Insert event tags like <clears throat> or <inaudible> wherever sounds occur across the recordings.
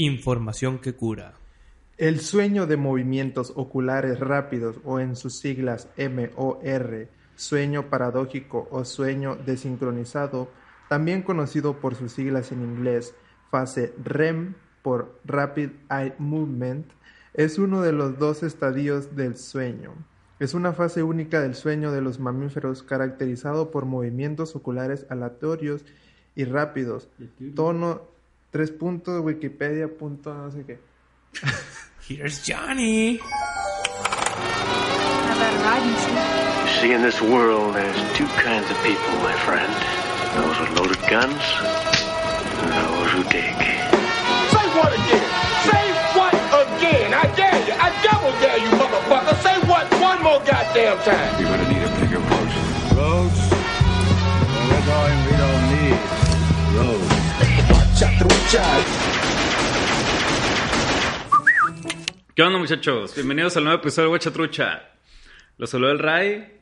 Información que cura. El sueño de movimientos oculares rápidos o en sus siglas MOR, sueño paradójico o sueño desincronizado, también conocido por sus siglas en inglés fase REM por Rapid Eye Movement, es uno de los dos estadios del sueño. Es una fase única del sueño de los mamíferos caracterizado por movimientos oculares aleatorios y rápidos. Tono, tres puntos, Wikipedia, punto, no sé qué. <laughs> Here's Johnny. You see, in this world, there's two kinds of people, my friend. Those with loaded guns and those who dig. Say what again? Say what again? I dare you. I double dare you, motherfucker. Say what one more goddamn time. You're gonna need a bigger boat. Roads? Well, we're going, we don't need roads. ¿Qué onda, muchachos? Bienvenidos al nuevo episodio de Guachatrucha. Los saluda el Ray.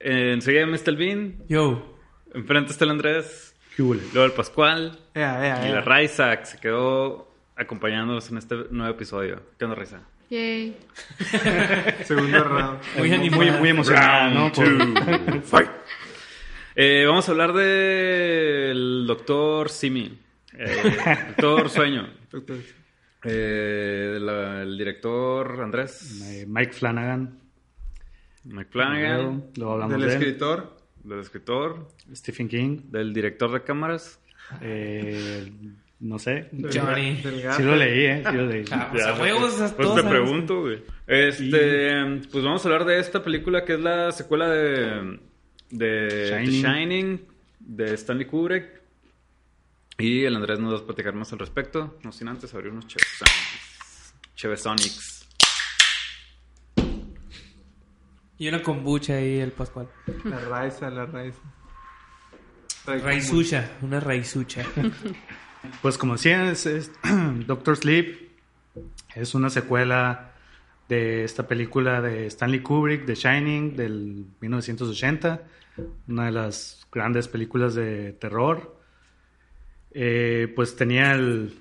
Eh, enseguida me está el Vin. Yo. Enfrente está el Andrés. Luego el Pascual. Ea, ea, Y ea. la Raiza, que se quedó acompañándonos en este nuevo episodio. ¿Qué onda, Raiza? Yay. <laughs> Segundo round. Muy animado. Muy, muy emocionado, ¿no? Por- <laughs> Eh, vamos a hablar del doctor Simi. Eh, <laughs> doctor Sueño. Eh, la- el director Andrés. Eh, Mike Flanagan. Mike Flanagan. Luego hablamos Del de escritor. Del escritor. Stephen King. Del director de cámaras. Eh, no sé. Johnny. Sí lo leí, ¿eh? Sí lo leí. Ah, pues a huevos, Pues todas te sabes. pregunto, güey. Este, pues vamos a hablar de esta película que es la secuela de, de The Shining. Shining, de Stanley Kubrick. Y el Andrés nos va a platicar más al respecto. No sin antes abrir unos Chevesonics. Chevesonics. Y una kombucha ahí, el Pascual. La raiza, la raiza. Raizucha, una raizucha. <laughs> Pues como decía, es, es <clears throat> Doctor Sleep. Es una secuela de esta película de Stanley Kubrick, The Shining, del 1980. Una de las grandes películas de terror. Eh, pues tenía el...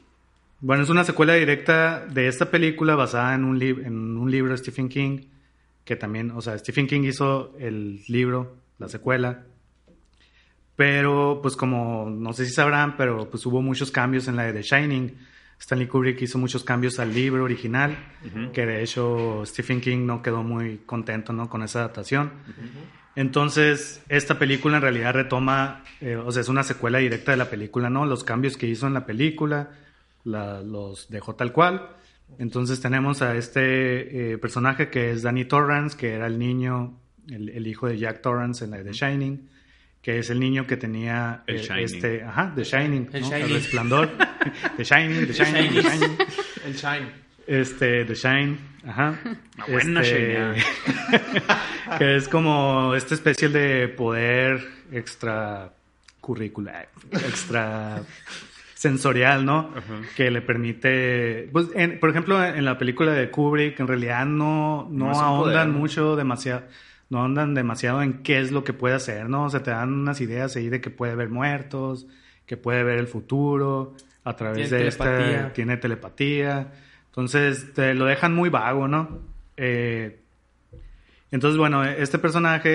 Bueno, es una secuela directa de esta película basada en un, en un libro de Stephen King, que también, o sea, Stephen King hizo el libro, la secuela, pero, pues como, no sé si sabrán, pero pues hubo muchos cambios en la de The Shining. Stanley Kubrick hizo muchos cambios al libro original, que de hecho Stephen King no quedó muy contento ¿no? con esa adaptación. Entonces, esta película en realidad retoma, eh, o sea, es una secuela directa de la película, ¿no? Los cambios que hizo en la película, la- los dejó tal cual. Entonces tenemos a este eh, personaje que es Danny Torrance, que era el niño, el, el hijo de Jack Torrance en la de The Shining, que es el niño que tenía El eh, Shining. este, ajá, The Shining, El ¿no? Shining. el resplandor, <laughs> The Shining, The Shining, The Shining, El shine. Este, The Shine, ajá, <laughs> Una buena Este, <laughs> que es como esta especie de poder extra curricular, extra sensorial, ¿no? Que le permite, pues, en- por ejemplo, en la película de Kubrick, en realidad no, no, ahondan poder. mucho, demasiado, no ahondan demasiado en qué es lo que puede hacer, ¿no? O sea, te dan unas ideas ahí de que puede ver muertos, que puede ver el futuro, a través Tiene de esta, telepatía. tiene telepatía, entonces te lo dejan muy vago, ¿no? Eh, entonces, bueno, este personaje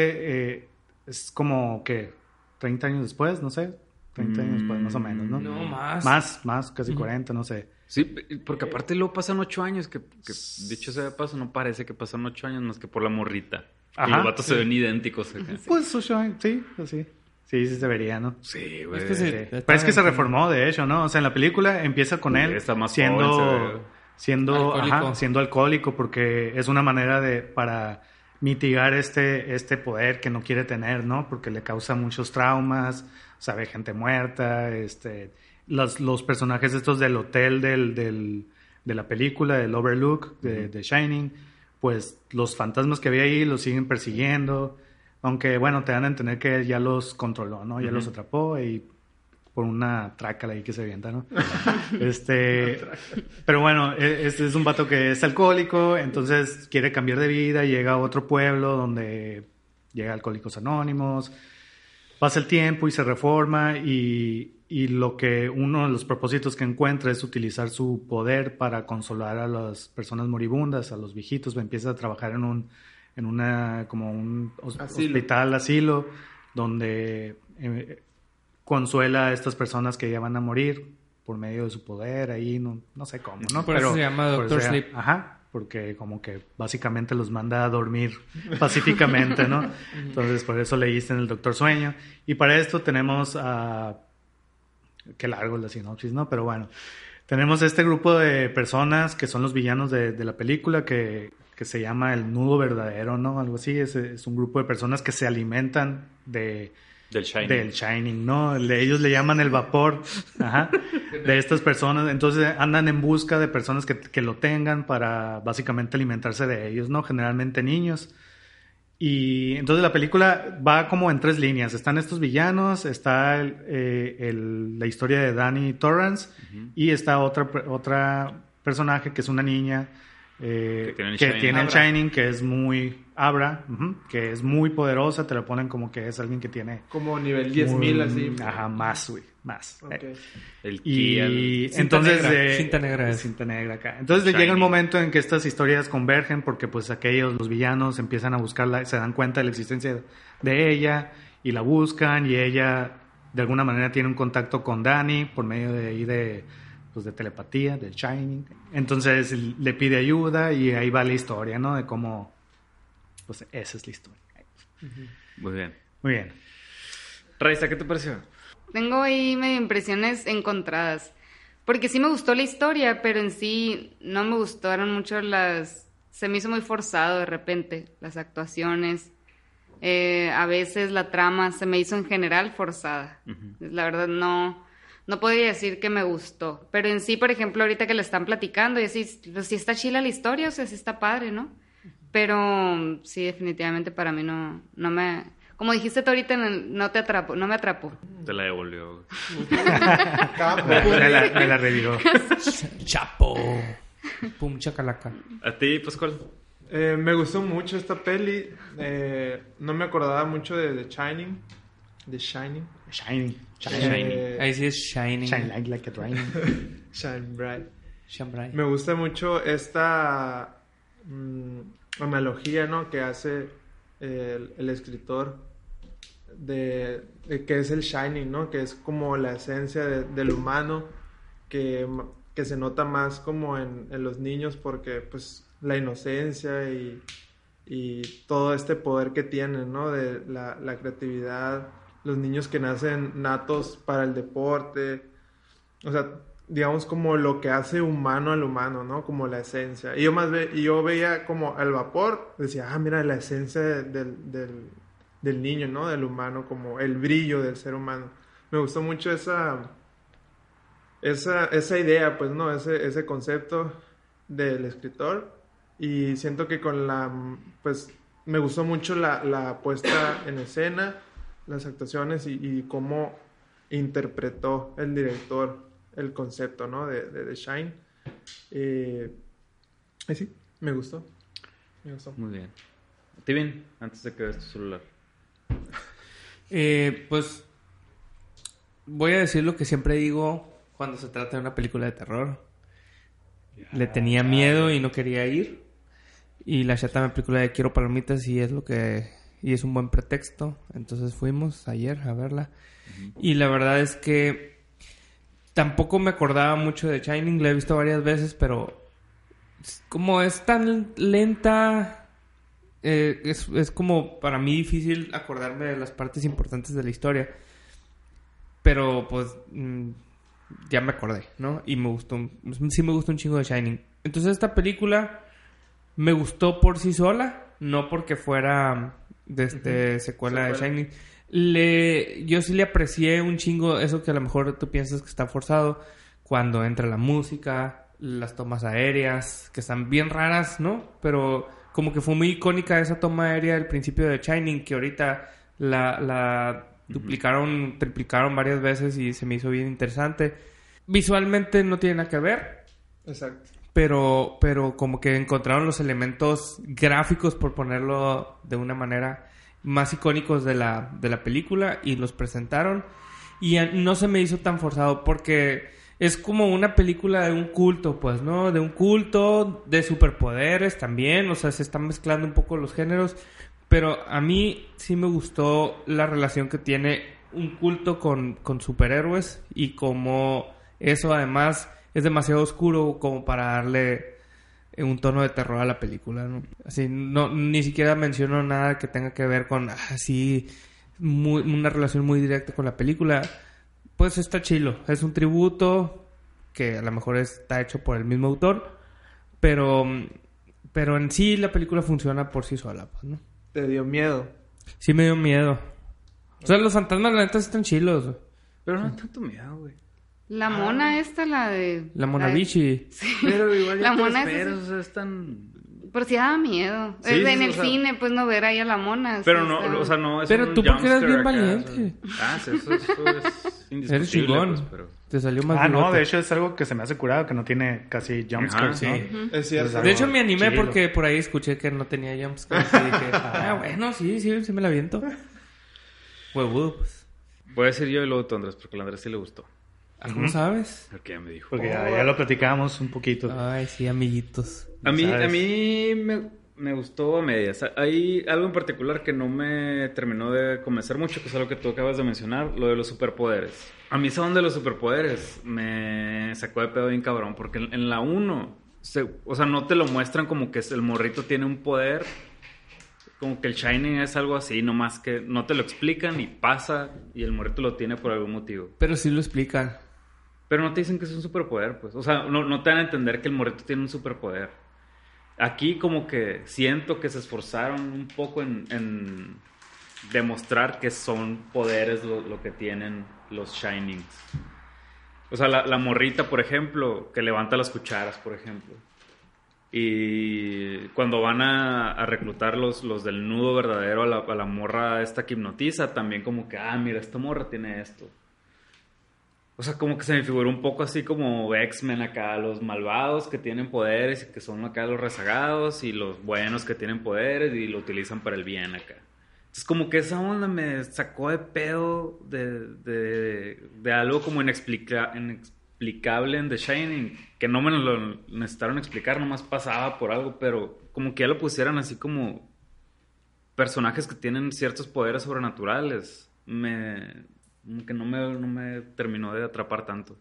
eh, es como que 30 años después, no sé, 30 años después, más o menos, ¿no? No, más. Más, más, casi 40, no sé. Sí, porque aparte luego pasan ocho años, que, que dicho sea de paso, no parece que pasan ocho años más que por la morrita. y Ajá, los vatos sí. se ven idénticos. acá. Pues, o sea, sí, pues sí. Sí, sí se vería, ¿no? Sí, güey. Es que se- Sí. Está Pero es que se bien. reformó, de hecho, ¿no? O sea, en la película empieza con él Está más siendo, joven. Siendo, Alcohólico. ajá, siendo alcohólico porque es una manera de para mitigar este, este poder que no quiere tener, ¿no? Porque le causa muchos traumas, sabe gente muerta, este, los, los personajes estos del hotel del, del de la película, del Overlook, de, de Shining, pues los fantasmas que había ahí los siguen persiguiendo. Aunque, bueno, te dan a entender que ya los controló, ¿no? Ya los atrapó y por una trácala ahí que se avienta, ¿no? <laughs> este, pero bueno, e- es, es un vato que es alcohólico, entonces quiere cambiar de vida, llega a otro pueblo donde llega Alcohólicos Anónimos, pasa el tiempo y se reforma y, y lo que uno de los propósitos que encuentra es utilizar su poder para consolar a las personas moribundas, a los viejitos, empieza a trabajar en un en una como un Asilo. hospital asilo donde eh, consuela a estas personas que ya van a morir por medio de su poder ahí no, no sé cómo no Por eso se llama Doctor Sleep. ajá porque como que básicamente los manda a dormir pacíficamente no <laughs> entonces por eso le dicen el Doctor Sueño y para esto tenemos a qué largo es la sinopsis, ¿no? Pero bueno, tenemos este grupo de personas que son los villanos de, de la película que, que se llama el nudo verdadero, ¿no? Algo así, es, es un grupo de personas que se alimentan de... Del Shining. Del Shining, ¿no? Le- ellos le llaman el vapor ajá, de estas personas. Entonces andan en busca de personas que, que lo tengan para básicamente alimentarse de ellos, ¿no? Generalmente niños. Y entonces la película va como en tres líneas. Están estos villanos, está el- eh, el- la historia de Danny Torrance y está otra, otra personaje que es una niña eh, Que tiene el que Shining. tiene el. Shining, que es muy... Abra, que es muy poderosa. Te la ponen como que es alguien que tiene... Como nivel 10.000 muy- así. Ajá, más, güey, más. Ok. Eh, El y. Cinta entonces negra, eh, cinta negra es. cinta negra acá. Entonces Shining. llega el momento en que estas historias convergen porque pues aquellos los villanos empiezan a buscarla, se dan cuenta de la existencia de ella y la buscan y ella de alguna manera tiene un contacto con Danny por medio de ahí de pues de telepatía, del Shining. Entonces le pide ayuda y ahí va la historia, ¿no? De cómo pues esa es la historia. Muy bien. Muy bien. Raiza, ¿qué te pareció? Tengo ahí medio impresiones encontradas. Porque sí me gustó la historia, pero en sí no me gustaron mucho las... Se me hizo muy forzado de repente las actuaciones. Eh, a veces la trama se me hizo en general forzada. La verdad no, no podría decir que me gustó. Pero en sí, por ejemplo, ahorita que le están platicando, y así, pues sí está chila la historia, o sea, sí está padre, ¿no? Pero sí, definitivamente para mí no, no me... Como dijiste tú ahorita, no- no te atrapó, no me atrapó. Te la devolvió. <laughs> Me, me la, me la reviró. Chapo. Pum, chacalaca. ¿A ti, Pascual? Eh, me gustó mucho esta peli. eh, no me acordaba mucho de The Shining. The Shining. Shining. Eh, Ahí sí es Shining. Shine light like a dragon. <laughs> Shine Bright. Shine bright. Me gusta mucho esta mm, analogía ¿no? que hace el, el escritor de, de que es el Shining, ¿no? que es como la esencia de- del humano que, que se nota más como en, en los niños porque pues la inocencia y, y todo este poder que tienen, ¿no? De la, la creatividad, los niños que nacen natos para el deporte, o sea, digamos como lo que hace humano al humano, ¿no? Como la esencia. Y yo más ve, y yo veía como el vapor, decía, ah, mira la esencia de- del, del, del niño, ¿no? Del humano, como el brillo del ser humano. Me gustó mucho esa, esa, esa idea, pues, ¿no? Ese, ese concepto del escritor. Y siento que con la, pues, me gustó mucho la, la puesta en escena, las actuaciones y, y cómo interpretó el director el concepto, ¿no? De, de The Shine. Eh, sí, me gustó. Me gustó. Muy bien. ¿A ti bien? Antes de que veas tu celular. Eh, pues voy a decir lo que siempre digo cuando se trata de una película de terror. Le tenía miedo y no quería ir. Y la chata me película de quiero palomitas y es lo que y es un buen pretexto. Entonces fuimos ayer a verla. Y la verdad es que tampoco me acordaba mucho de Shining, la he visto varias veces, pero como es tan lenta, eh, es, es como para mí difícil acordarme de las partes importantes de la historia. Pero pues mm, ya me acordé, ¿no? Y me gustó, sí me gustó un chingo de Shining. Entonces esta película me gustó por sí sola, no porque fuera de este secuela de. Shining. Le, yo sí le aprecié un chingo eso que a lo mejor tú piensas que está forzado cuando entra la música las tomas aéreas, que están bien raras, ¿no? Pero como que fue muy icónica esa toma aérea del principio de Shining, que ahorita la, la duplicaron, triplicaron varias veces y se me hizo bien interesante. Visualmente no tiene nada que ver, Exacto. Pero, pero como que encontraron los elementos gráficos, por ponerlo de una manera, más icónicos de la, de la película y los presentaron. Y no se me hizo tan forzado porque es como una película de un culto, pues, ¿no? De un culto, de superpoderes también, o sea, se están mezclando un poco los géneros. Pero a mí sí me gustó la relación que tiene un culto con, con superhéroes y como eso además es demasiado oscuro como para darle eh, un tono de terror a la película, ¿no? Así, no, ni siquiera menciono nada que tenga que ver con así muy, una relación muy directa con la película. Pues está chilo, es un tributo que a lo mejor está hecho por el mismo autor, pero, pero en sí la película funciona por sí sola, pues, ¿no? Te dio miedo. Sí me dio miedo. O sea, los fantasmas la neta están chilos. Pero no hay tanto miedo, güey. La mona esta, la de... La de- Monavichi. <laughs> Pero igual La mona es esperas, esa- o sea, es tan... Pero sí daba miedo. Sí, en sí, el sea- cine, pues no ver ahí a la mona. Pero sí, no, está- o sea, no es Pero un tú porque eres bien acá, valiente. o sea. Ah, sí, eso, eso es <laughs> indiscutible. Eres chingón. pues, pero... Te salió más Ah, no, de hecho es algo que se me hace curado, que no tiene casi jumpscares, ¿no? sí. Es cierto. Pues, De hecho, me animé Chilo. porque por ahí escuché que no tenía jumpscares y dije, <laughs> ah, bueno, sí, sí, sí me la viento. Huevudo, pues. Voy a decir yo y luego tú, Andrés, porque al Andrés sí le gustó. ¿Cómo sabes? Porque ya me dijo. Porque ya, ya lo platicábamos un poquito. Ay, sí, amiguitos. A mí, ¿sabes? a mí me, me gustó a medias. Hay algo en particular que no me terminó de convencer mucho, que es algo que tú acabas de mencionar, lo de los superpoderes. A mí esa onda de los superpoderes me sacó de pedo bien cabrón, porque en, en la 1, o sea, no te lo muestran como que el morrito tiene un poder, como que el Shining es algo así, nomás que no te lo explican y pasa y el morrito lo tiene por algún motivo. Pero sí lo explican. Pero no te dicen que es un superpoder, pues. O sea, no, te dan a entender que el morrito tiene un superpoder. Aquí como que siento que se esforzaron un poco en, demostrar que son poderes lo, que tienen los Shinings. O sea, la, morrita, por ejemplo, que levanta las cucharas, por ejemplo. Y cuando van a, a reclutar los, los del nudo verdadero a la, a la morra esta que hipnotiza, también como que, ah, mira, esta morra tiene esto. O sea, como que se me figuró un poco así como X-Men acá, los malvados que tienen poderes y que son acá los rezagados y los buenos que tienen poderes y lo utilizan para el bien acá. Entonces como que esa onda me sacó de pedo de, de, algo como inexplica- inexplicable en The Shining, que no me lo necesitaron explicar, nomás pasaba por algo, pero como que ya lo pusieran así como personajes que tienen ciertos poderes sobrenaturales. Me, que no me, no me terminó de atrapar tanto.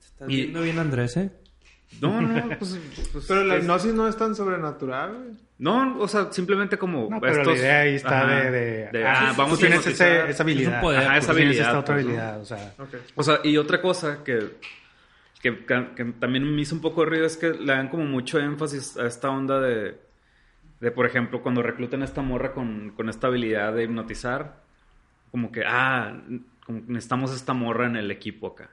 Estás Y- viendo bien, Andrés, ¿eh? No, no, pues... pues, Pero la es- hipnosis no es tan sobrenatural, güey. No, o sea, simplemente como No, pero estos... la idea ahí está Ajá, de, de, ah, ah, vamos a tienes hipnotizar. ese- esa habilidad. Es un poder, Ajá, esa Tienes habilidad. esta otra pues, ¿no? habilidad, o sea... Ok. O sea, y otra cosa que, que, que también me hizo un poco de ruido es que le dan como mucho énfasis a esta onda de, de por ejemplo, cuando reclutan a esta morra con, con esta habilidad de hipnotizar, como que, ah, como que necesitamos esta morra en el equipo acá.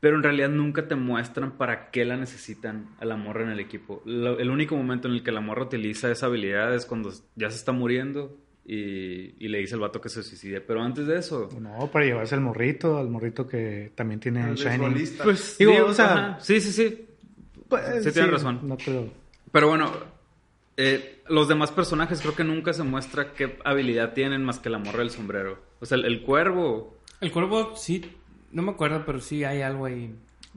Pero en realidad nunca te muestran para qué la necesitan a la morra en el equipo. Lo- el único momento en el que la morra utiliza esa habilidad es cuando ya se está muriendo y, y le dice al vato que se suicide. Pero antes de eso... No, para llevarse al morrito, al morrito que también tiene Al Shining. Pues, Digo, digo, o sea, sí, sí, sí. Pues, Sí, tienes razón. No, pero... Pero bueno, eh, los demás personajes creo que nunca se muestra qué habilidad tienen más que la morra del sombrero. O sea, el, el cuervo, El cuervo, sí, no me acuerdo, pero sí hay algo ahí.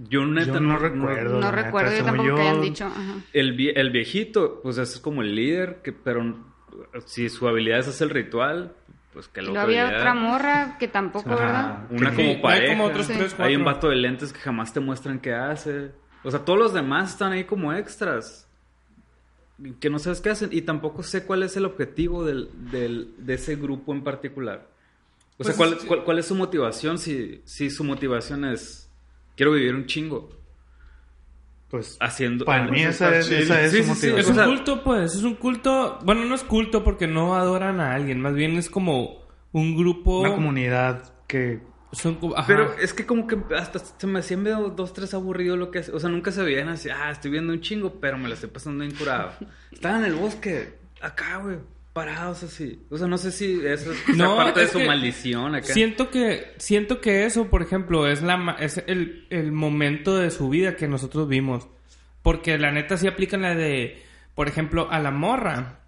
yo neta Yo no recuerdo. No la neta, recuerdo yo tampoco yo- que hayan dicho. Ajá. El, vie- el viejito, pues es como el líder, que, pero si su habilidad es hacer el ritual, pues que lo había otra morra que tampoco, Ajá. ¿verdad? Una Sí, como hay pareja. como otros Sí. tres, Hay un vato de lentes que jamás te muestran qué hace. O sea, todos los demás están ahí como extras. Que no sabes qué hacen. Y tampoco sé cuál es el objetivo del, del- de ese grupo en particular. O sea, Pues, ¿cuál, sí. cuál, cuál es su motivación si, si su motivación es quiero vivir un chingo? Pues, Haciendo... para mí esa es, chido. esa es Sí, su sí, sí, motivación. Es un culto, pues, es un culto. Bueno, no es culto porque no adoran a alguien, más bien es como un grupo. Una comunidad que Son ajá. Pero es que como que hasta se me hacía medio dos, tres aburrido lo que hace. O sea, nunca se veían así, ah, estoy viendo un chingo, pero me la estoy pasando bien curado. <laughs> Estaban en el bosque, acá, güey, parados así. O sea, no sé si eso es <laughs> No, parte de es su que maldición acá. Siento que, siento que eso, por ejemplo, es la es el, el momento de su vida que nosotros vimos. Porque la neta sí aplican la de, por ejemplo, a la morra.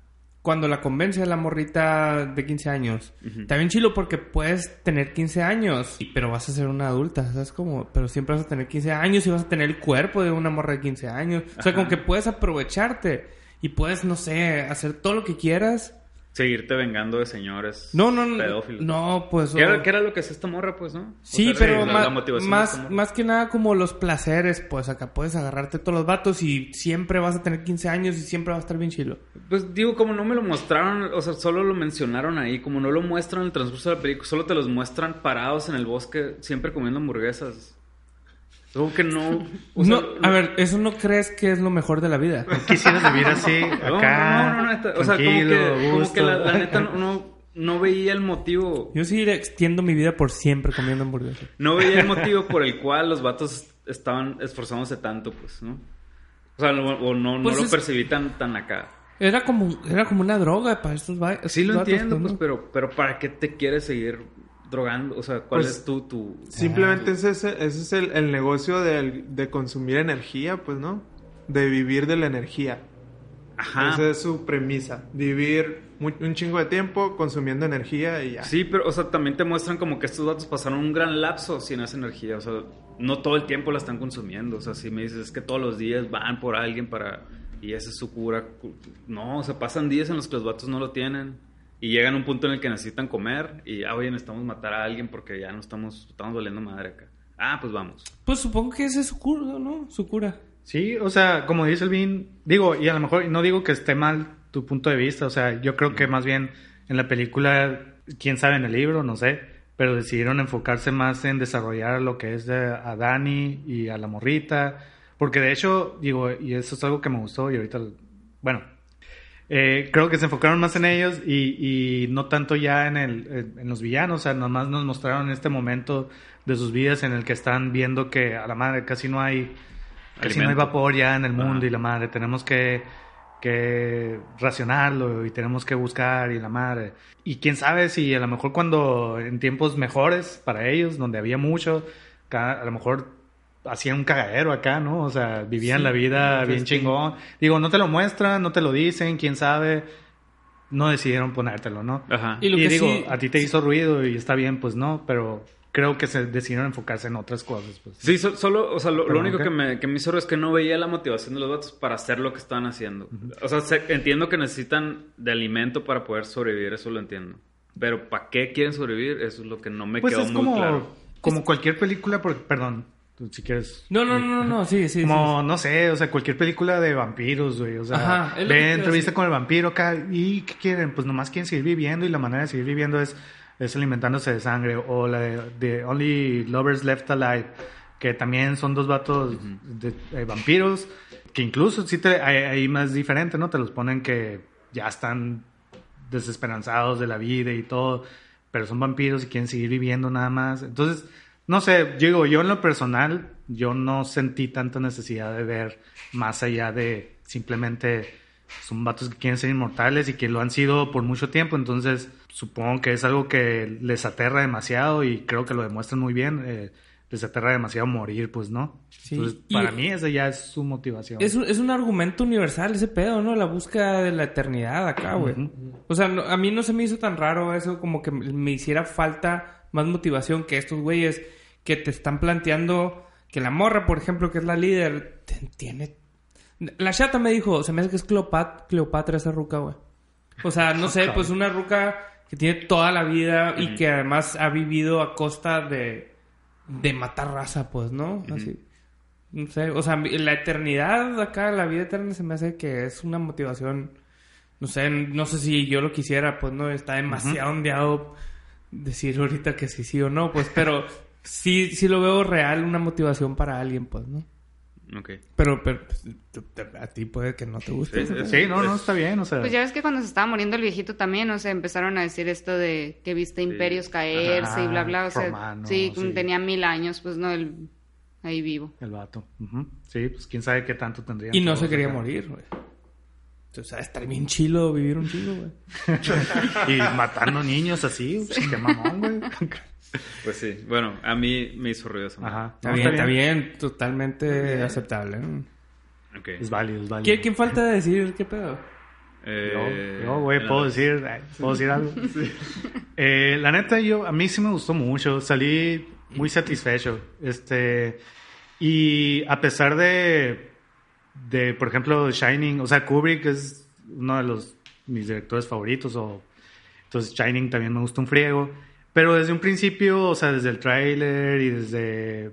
Cuando la convence a la morrita de 15 años. Está bien chilo porque puedes tener 15 años, y- pero vas a ser una adulta, ¿sabes? Como, pero siempre vas a tener 15 años y vas a tener el cuerpo de una morra de 15 años. O sea, Ajá. como que puedes aprovecharte y puedes, no sé, hacer todo lo que quieras. Seguirte vengando de señores No, no, no. pedófilos. No, pues. ¿Qué era, qué era lo que hacía esta morra, pues, no? O Sí, sea, pero la- la más, morra. más que nada como los placeres, pues acá puedes agarrarte todos los vatos y siempre vas a tener 15 años y siempre va a estar bien chilo. Pues digo, como no me lo mostraron, o sea, solo lo mencionaron ahí, como no lo muestran en el transcurso de la película, solo te los muestran parados en el bosque, siempre comiendo hamburguesas. Como que no. o sea, no, a ver, ¿eso no crees que es lo mejor de la vida? Quisieras vivir así, No, acá. no, no, no, neta, o sea, como que, como gusto. que la, la neta no, no, no veía el motivo. Yo sí extiendo mi vida por siempre comiendo hamburguesas. No veía el motivo por el cual los vatos estaban esforzándose tanto, pues, ¿no? O sea, o, o no, Pues no lo es- percibí tan, tan acá. Era como, era como una droga para estos va- Sí lo estos vatos, entiendo, pues, ¿no? pero, pero ¿para qué te quieres seguir drogando? O sea, ¿cuál Pues, es tu, tu... Simplemente ese, es- ese es el, el negocio del- de consumir energía, pues, ¿no? De vivir de la energía. Ajá. Esa es su premisa. Vivir un chingo de tiempo consumiendo energía y ya. Sí, pero, o sea, también te muestran como que estos datos pasaron un gran lapso sin esa energía. O sea, no todo el tiempo la están consumiendo. O sea, si me dices es que todos los días van por alguien para. Y esa es su cura. No, o sea, pasan días en los que los vatos no lo tienen. Y llegan a un punto en el que necesitan comer. Y, ah, oye, necesitamos matar a alguien porque ya no estamos. Estamos doliendo madre acá. Ah, pues vamos. Pues supongo que ese es su cura, ¿no? Su cura. Sí, o sea, como dice el Vin, digo, y a lo mejor no digo que esté mal tu punto de vista, o sea, yo creo que más bien en la película, quién sabe en el libro, no sé, pero decidieron enfocarse más en desarrollar lo que es de, a Dani y a la morrita, porque de hecho, digo, y eso es algo que me gustó y ahorita, bueno, eh, creo que se enfocaron más en ellos y, y no tanto ya en, el, en, los villanos, o sea, nomás nos mostraron este momento de sus vidas en el que están viendo que a la madre casi no hay casi no hay vapor ya en el mundo Ajá. y la madre tenemos que que racionarlo y tenemos que buscar y la madre y quién sabe si a lo mejor cuando en tiempos mejores para ellos donde había mucho a lo mejor hacían un cagadero acá, ¿no? O sea, vivían Sí, la vida bien sí. chingón. Digo, no te lo muestran, no te lo dicen, quién sabe. No decidieron ponértelo, ¿no? Ajá. Y Y, lo que digo, sí- a ti te hizo ruido y está bien, pues no, pero creo que se decidieron enfocarse en otras cosas, pues. Sí, so- solo, o sea, lo, lo único que me, que me hizo es que no veía la motivación de los vatos para hacer lo que estaban haciendo. O sea, sé- entiendo que necesitan de alimento para poder sobrevivir, eso lo entiendo. Pero ¿para qué quieren sobrevivir? Eso es lo que no me Pues quedó es muy como, claro. como cualquier película, por, perdón, tú, si quieres. No, no, no, no, sí, sí. Como, no sé, o sea, cualquier película de vampiros, güey. O sea, ve entrevista decir. con el vampiro acá. ¿Y qué quieren? Pues nomás quieren seguir viviendo y la manera de seguir viviendo es, es alimentándose de sangre. O la de, de Only Lovers Left Alive, que también son dos vatos de, de vampiros, que incluso sí te, hay, hay más diferente, ¿no? Te los ponen que ya están desesperanzados de la vida y todo, pero son vampiros y quieren seguir viviendo nada más. Entonces, no sé, digo, yo en lo personal, yo no sentí tanta necesidad de ver más allá de simplemente son vatos que quieren ser inmortales y que lo han sido por mucho tiempo, entonces supongo que es algo que les aterra demasiado y creo que lo demuestran muy bien. eh, les aterra demasiado morir, pues, ¿no? Sí, Entonces, y- para mí esa ya es su motivación. Es un, es un argumento universal ese pedo, ¿no? La búsqueda de la eternidad acá, güey. O sea, no- a mí no se me hizo tan raro eso como que me hiciera falta más motivación que estos güeyes que te están planteando que la morra, por ejemplo, que es la líder, tiene... La chata me dijo, se me hace que es Cleopat- Cleopatra esa ruca, güey. O sea, no <laughs> sé, pues una ruca que tiene toda la vida y que además ha vivido a costa de, de matar raza, pues, ¿no? Así. No sé, o sea, la eternidad acá, la vida eterna se me hace que es una motivación, no sé, no sé si yo lo quisiera, pues no, está demasiado ondeado decir ahorita que sí, sí o no, pues, pero <laughs> sí, sí lo veo real, una motivación para alguien, pues, ¿no? Ok. Pero, pero pues, a ti puede que no te guste. Sí, no, no, está bien, o sea... Pues ya ves que cuando se estaba muriendo el viejito también, o sea, empezaron a decir esto de que viste imperios caerse y bla, bla, o sea, romano, sí, sí. tenía mil años, pues no, el, ahí vivo. El vato. Sí, pues quién sabe qué tanto tendría. Y no se quería acá. morir, güey. O sea, estar bien chilo vivir un chilo, güey. <laughs> Y matando niños así, pues, qué mamón, güey. Pues sí. Bueno, a mí me hizo ruido eso. Ajá. Está No, bien, está bien, totalmente aceptable. Es válido, es válido. ¿Quién, quién falta de decir qué pedo? Eh, Yo, yo, güey, puedo decir, <laughs> ay, puedo decir algo. <laughs> Eh, la neta, yo, a mí sí me gustó mucho. Salí muy satisfecho. Este, y a pesar de, de, por ejemplo, Shining, o sea, Kubrick es uno de los mis directores favoritos. O, entonces, Shining también me gusta un friego. Pero desde un principio, o sea, desde el tráiler y desde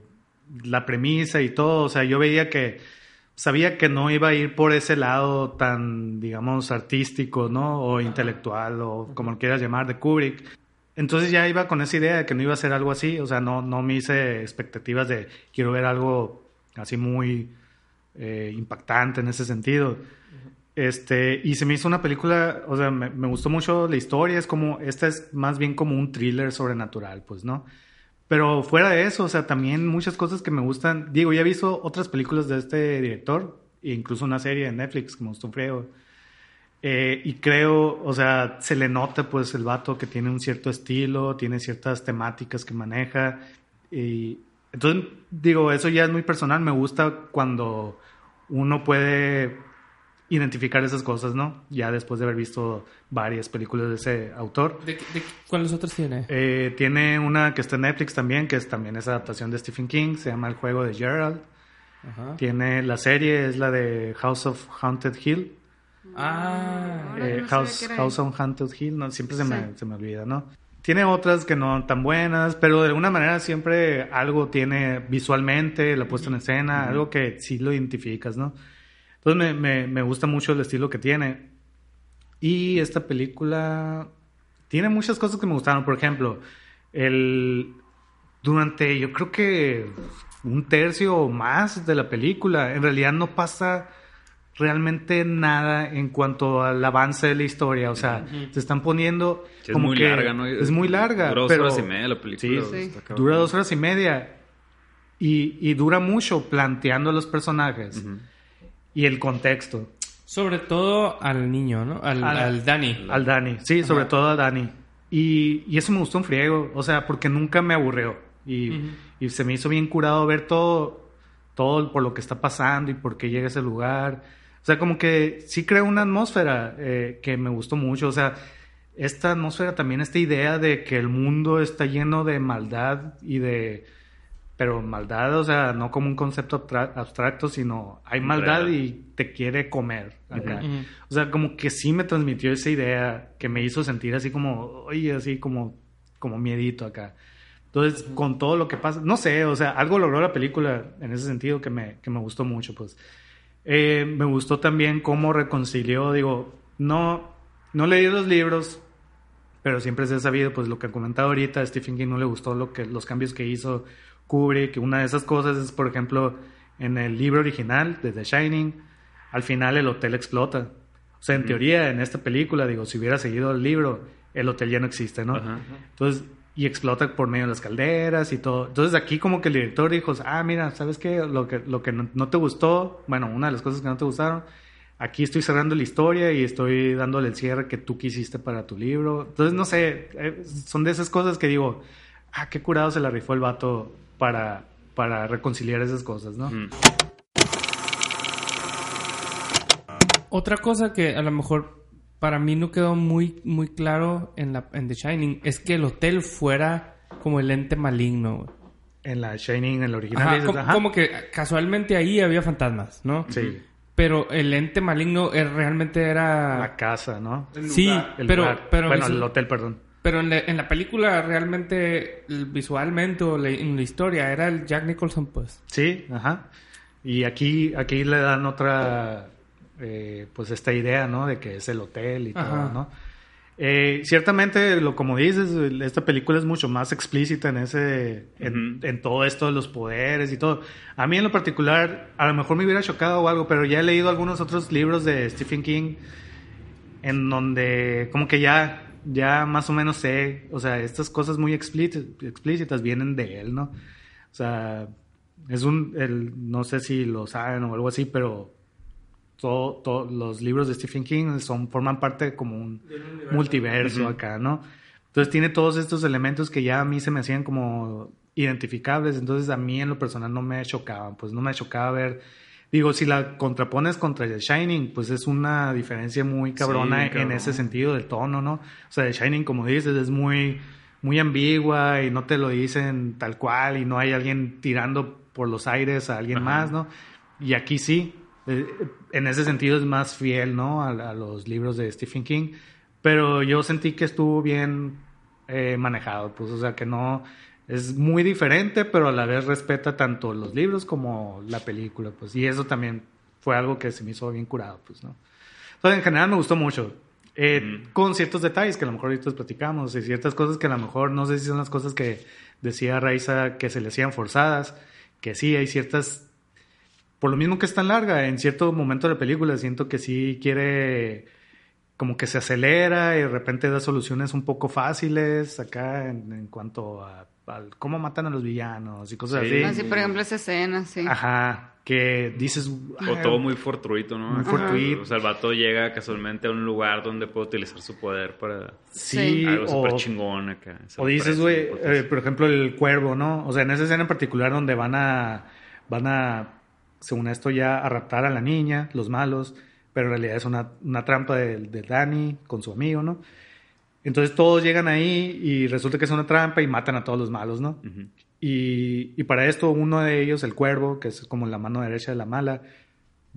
la premisa y todo, o sea, yo veía que sabía que no iba a ir por ese lado tan, digamos, artístico, ¿no? O intelectual, o como lo quieras llamar, de Kubrick. Entonces ya iba con esa idea de que no iba a ser algo así, o sea, no, no me hice expectativas de quiero ver algo así muy eh, impactante en ese sentido. Este, y se me hizo una película, o sea, me, gustó mucho la historia, es como, esta es más bien como un thriller sobrenatural, pues, ¿no? Pero fuera de eso, o sea, también muchas cosas que me gustan. Digo, ya he visto otras películas de este director, e incluso una serie de Netflix que me gustó un. Eh, y creo, o sea, se le nota pues el vato que tiene un cierto estilo, tiene ciertas temáticas que maneja. Y entonces, digo, eso ya es muy personal. Me gusta cuando uno puede identificar esas cosas, ¿no? Ya después de haber visto varias películas de ese autor. ¿De, qué- de qué- ¿Cuáles otros tiene? Eh, tiene una que está en Netflix también, que es también esa adaptación de Stephen King, se llama El juego de Gerald. Ajá. Tiene la serie, es la de House of Haunted Hill. Ah, Eh, no House, House on Haunted Hill, no, siempre se, me, se me olvida, ¿no? Tiene otras que no tan buenas, pero de alguna manera siempre algo tiene visualmente, la puesta en escena, algo que sí lo identificas, ¿no? Entonces me, me, me gusta mucho el estilo que tiene. Y esta película tiene muchas cosas que me gustaron. Por ejemplo, el durante yo creo que un tercio o más de la película, en realidad no pasa realmente nada en cuanto al avance de la historia. O sea, se están poniendo Sí, es como muy que larga, ¿no? es muy larga. Dura dos pero, horas y media la película. Sí, está cabrón. dura dos horas y media. Y, y dura mucho planteando a los personajes Ujú. y el contexto. Sobre todo al niño, ¿no? Al, Al- al Dani. Al Dani, sí, sobre todo a Dani. Y, y eso me gustó un friego, o sea, porque nunca me aburrió. Y, Ujú. y se me hizo bien curado ver todo, todo por lo que está pasando y por qué llega a ese lugar. O sea, como que sí crea una atmósfera eh, que me gustó mucho. O sea, esta atmósfera también, esta idea de que el mundo está lleno de maldad y de... Pero maldad, o sea, no como un concepto abstra- abstracto, sino hay maldad Real. y te quiere comer. acá. Ujú. O sea, como que sí me transmitió esa idea que me hizo sentir así como, oye, así como, como miedito acá. Entonces, con todo lo que pasa, no sé, o sea, algo logró la película en ese sentido que me, que me gustó mucho, pues. Eh, me gustó también cómo reconcilió, digo, no, no leí los libros, pero siempre se ha sabido, pues lo que he comentado ahorita, a Stephen King no le gustó lo que, los cambios que hizo Kubrick. Una de esas cosas es, por ejemplo, en el libro original de The Shining, al final el hotel explota. O sea, en teoría, en esta película, digo, si hubiera seguido el libro, el hotel ya no existe, ¿no? Entonces, y explota por medio de las calderas y todo. Entonces, aquí como que el director dijo, ah, mira, ¿sabes qué? Lo que, lo que no, no te gustó, bueno, una de las cosas que no te gustaron, aquí estoy cerrando la historia y estoy dándole el cierre que tú quisiste para tu libro. Entonces, no sé, eh, son de esas cosas que digo, ah, qué curado se la rifó el vato para, para reconciliar esas cosas, ¿no? Otra cosa que a lo mejor para mí no quedó muy, muy claro en, la, en The Shining es que el hotel fuera como el ente maligno. güey. En la Shining, en la original. Ajá, dices, como, ajá. como que casualmente ahí había fantasmas, ¿no? Sí, Pero el ente maligno eh, realmente era... la casa, ¿no? Sí, El pero, lugar. pero, bueno, el hotel, perdón. pero en, la, en la película realmente visualmente o la- en la historia era el Jack Nicholson, pues. Sí, ajá. Y aquí, aquí le dan otra, eh, pues esta idea, ¿no? De que es el hotel y todo. ¿no? Eh, ciertamente, lo como dices, esta película es mucho más explícita en ese, en, en todo esto de los poderes y todo. A mí en lo particular, a lo mejor me hubiera chocado o algo, pero ya he leído algunos otros libros de Stephen King en donde como que ya, ya más o menos sé, o sea, estas cosas muy explícitas, explícitas vienen de él, ¿no? O sea, es un, el, no sé si lo saben o algo así, pero todo, todo- los libros de Stephen King son, forman parte como un multiverso Ujú. acá, ¿no? Entonces tiene todos estos elementos que ya a mí se me hacían como identificables, entonces a mí en lo personal no me chocaban, pues no me chocaba ver, digo, si la contrapones contra The Shining, pues es una diferencia muy cabrona Sí, en ese sentido del tono, ¿no? O sea, The Shining, como dices, es muy, muy ambigua y no te lo dicen tal cual y no hay alguien tirando por los aires a alguien Ajá. más, ¿no? Y aquí sí, eh, en ese sentido es más fiel, ¿no? A, a los libros de Stephen King, pero yo sentí que estuvo bien eh, manejado, pues, o sea, que no es muy diferente, pero a la vez respeta tanto los libros como la película, pues, y eso también fue algo que se me hizo bien curado, pues, ¿no? Entonces, en general me gustó mucho. Eh, Con ciertos detalles que a lo mejor ahorita platicamos y ciertas cosas que a lo mejor no sé si son las cosas que decía Raiza que se le hacían forzadas, que sí, hay ciertas por lo mismo que es tan larga, en cierto momento de la película siento que sí quiere como que se acelera y de repente da soluciones un poco fáciles acá en, en cuanto a, cómo matan a los villanos y cosas así. Así, por ejemplo, esa escena, sí. Ajá, que dices... O "Ay, todo muy fortuito, ¿no? Muy Ajá. fortuito. O sea, el vato llega casualmente a un lugar donde puede utilizar su poder para Sí, algo súper chingón acá. O dices, güey, eh, por ejemplo, el cuervo, ¿no? O sea, en esa escena en particular donde van a, van a, según esto ya, a raptar a la niña, los malos, pero en realidad es una, una trampa de, de Danny con su amigo, ¿no? Entonces todos llegan ahí y resulta que es una trampa y matan a todos los malos, ¿no? Y, y para esto uno de ellos, el cuervo, que es como la mano derecha de la mala,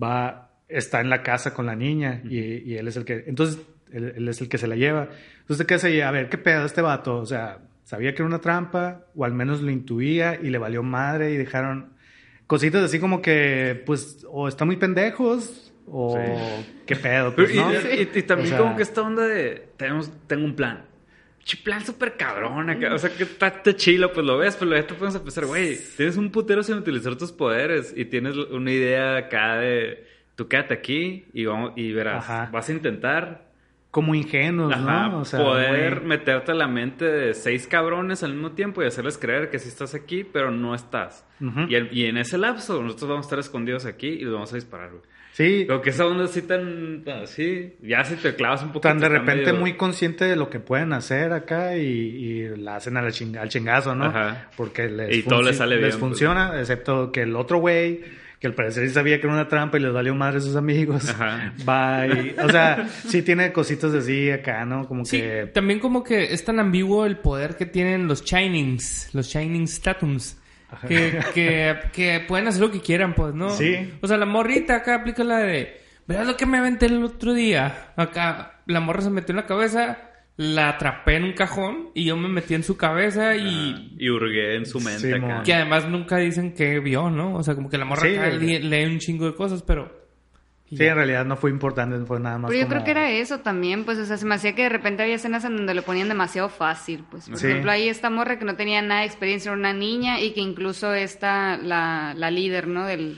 va, está en la casa con la niña y, y él es el que, entonces él, él es el que se la lleva. Entonces, ¿qué hace? A ver, ¿qué pedo este vato? O sea, sabía que era una trampa o al menos lo intuía y le valió madre y dejaron cositas así como que, pues, o están muy pendejos o qué pedo, Pero, pues, y, ¿no? y- y también O sea, como que esta onda de tenemos, tengo un plan. Chi plan súper cabrón acá. O sea, que está, está chilo, pues lo ves, pero luego te a pensar, güey, tienes un putero sin utilizar tus poderes y tienes una idea acá de tú quédate aquí y vamos y verás, Ajá. vas a intentar como ingenuos, ajá, ¿no? O sea, poder muy- meterte a la mente de seis cabrones al mismo tiempo y hacerles creer que sí estás aquí, pero no estás. Ujú. y, el- y en ese lapso nosotros vamos a estar escondidos aquí y los vamos a disparar, güey. Sí, Lo que esa onda así tan, así, ya si te clavas un poco. tan de repente muy consciente de lo que pueden hacer acá y, y la hacen a la ching- al chingazo, ¿no? Ajá. Porque les, Y todo les sale bien, pues. funciona, excepto que el otro güey, que al parecer sí sabía que era una trampa y les valió madre a sus amigos, Ajá. va y, o sea, sí tiene cositas así acá, ¿no? Como Sí, que... también como que es tan ambiguo el poder que tienen los Shinings, los Shining Statums. Que, que, que pueden hacer lo que quieran, pues, ¿no? Sí. O sea, la morrita acá aplica la de... ¿Verás lo que me aventé el otro día? Acá la morra se metió en la cabeza, la atrapé en un cajón y yo me metí en su cabeza y... Y hurgué en su mente Sí, acá. mon. Que además nunca dicen que vio, ¿no? O sea, como que la morra Sí, acá lee, lee un chingo de cosas, pero... Sí, ya. en realidad no fue importante, fue nada más Pero yo como- creo que era eso también, pues, o sea, se me hacía que de repente había escenas en donde lo ponían demasiado fácil, pues. Por Sí. ejemplo, ahí esta morra que no tenía nada de experiencia, era una niña, y que incluso esta, la, la líder, ¿no? Del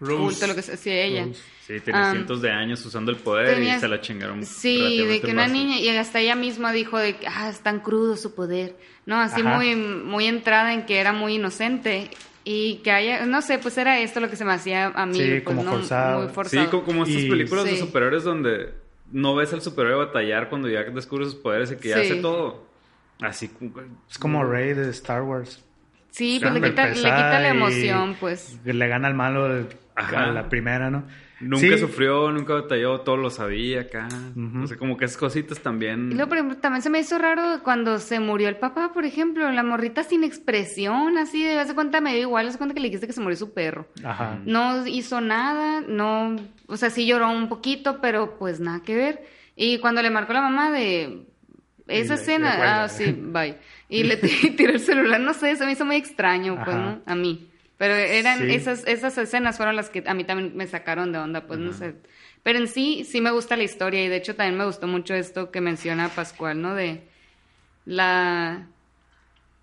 Rose. culto, lo que sea, sí, ella. Rose. Sí, tenía cientos de años usando el poder Tenía- y se la chingaron. Sí, de que una niña, y hasta ella misma dijo de que, ah, es tan crudo su poder, ¿no? Así Ajá. muy, muy entrada en que era muy inocente. Y que haya, no sé, pues era esto lo que se me hacía a mí, Sí, pues, como ¿no? forzado. Muy Sí, como, como estas Y- películas de Sí. superhéroes donde no ves al superhéroe batallar cuando ya descubre sus poderes y que ya Sí. hace todo. Así Es como Rey de Star Wars. Sí, pues le quita, le quita la emoción, pues. Le gana al malo Ajá. a la primera, ¿no? Nunca Sí. sufrió, nunca batalló, todo lo sabía acá. Ujú. O sea, como que esas cositas también. Y luego, por ejemplo, también se me hizo raro cuando se murió el papá, por ejemplo, la morrita sin expresión, así, de hace cuenta me dio igual, hace cuenta que le dijiste que se murió su perro. Ajá. No hizo nada, no, o sea, sí lloró un poquito, pero pues nada que ver. Y cuando le marcó la mamá de esa escena, ah, sí, bye. Y le <laughs> tiró el celular, no sé, se me hizo muy extraño, pues, Ajá. ¿no? A mí. Pero eran Sí. esas, esas escenas fueron las que a mí también me sacaron de onda, pues no sé. Pero en sí, sí me gusta la historia y de hecho también me gustó mucho esto que menciona Pascual, ¿no? De la...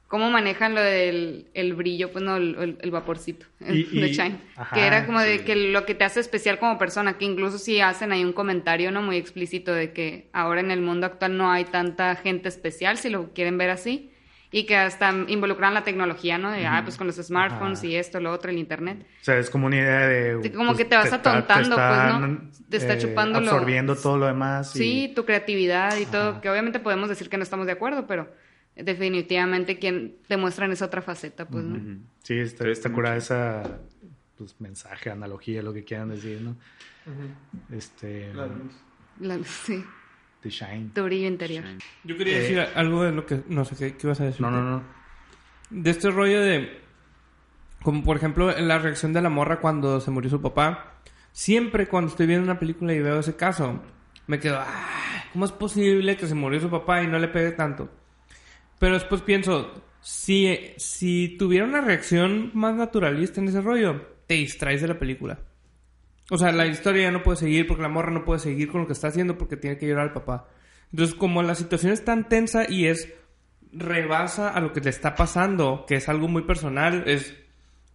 cómo manejan lo del el brillo, pues no, el, el- vaporcito el- Y- de y- Shine. ajá, que era como de que lo que te hace especial como persona, que incluso si hacen ahí un comentario, ¿no? Muy explícito de que ahora en el mundo actual no hay tanta gente especial, si lo quieren ver así. Y que hasta involucran la tecnología, ¿no? De, ah, pues con los smartphones Ajá. y esto, lo otro, el internet. O sea, es como una idea de... Como pues, que te vas atontando, pues, ¿no? Te está eh, chupando lo- Absorbiendo todo lo demás. y- Sí, tu creatividad y todo, que obviamente podemos decir que no estamos de acuerdo, pero definitivamente quien demuestran esa otra faceta, pues, ¿no? Sí, está, Sí, está está curada esa pues, mensaje, analogía, lo que quieran decir, ¿no? Este... La luz. La- sí, The Shine. tu brillo interior. Yo quería Eh, decir algo de lo que... No sé, ¿qué, qué ibas a decir? No, no, no. De este rollo de... Como por ejemplo la reacción de la morra cuando se murió su papá. Siempre cuando estoy viendo una película y veo ese caso, me quedo... "Ah, ¿Cómo es posible que se murió su papá y no le pegue tanto? Pero después pienso... Si, si tuviera una reacción más naturalista en ese rollo, te distraes de la película. O sea, la historia ya no puede seguir porque la morra no puede seguir con lo que está haciendo porque tiene que llorar al papá. Entonces, como la situación es tan tensa y es rebasa a lo que le está pasando, que es algo muy personal, es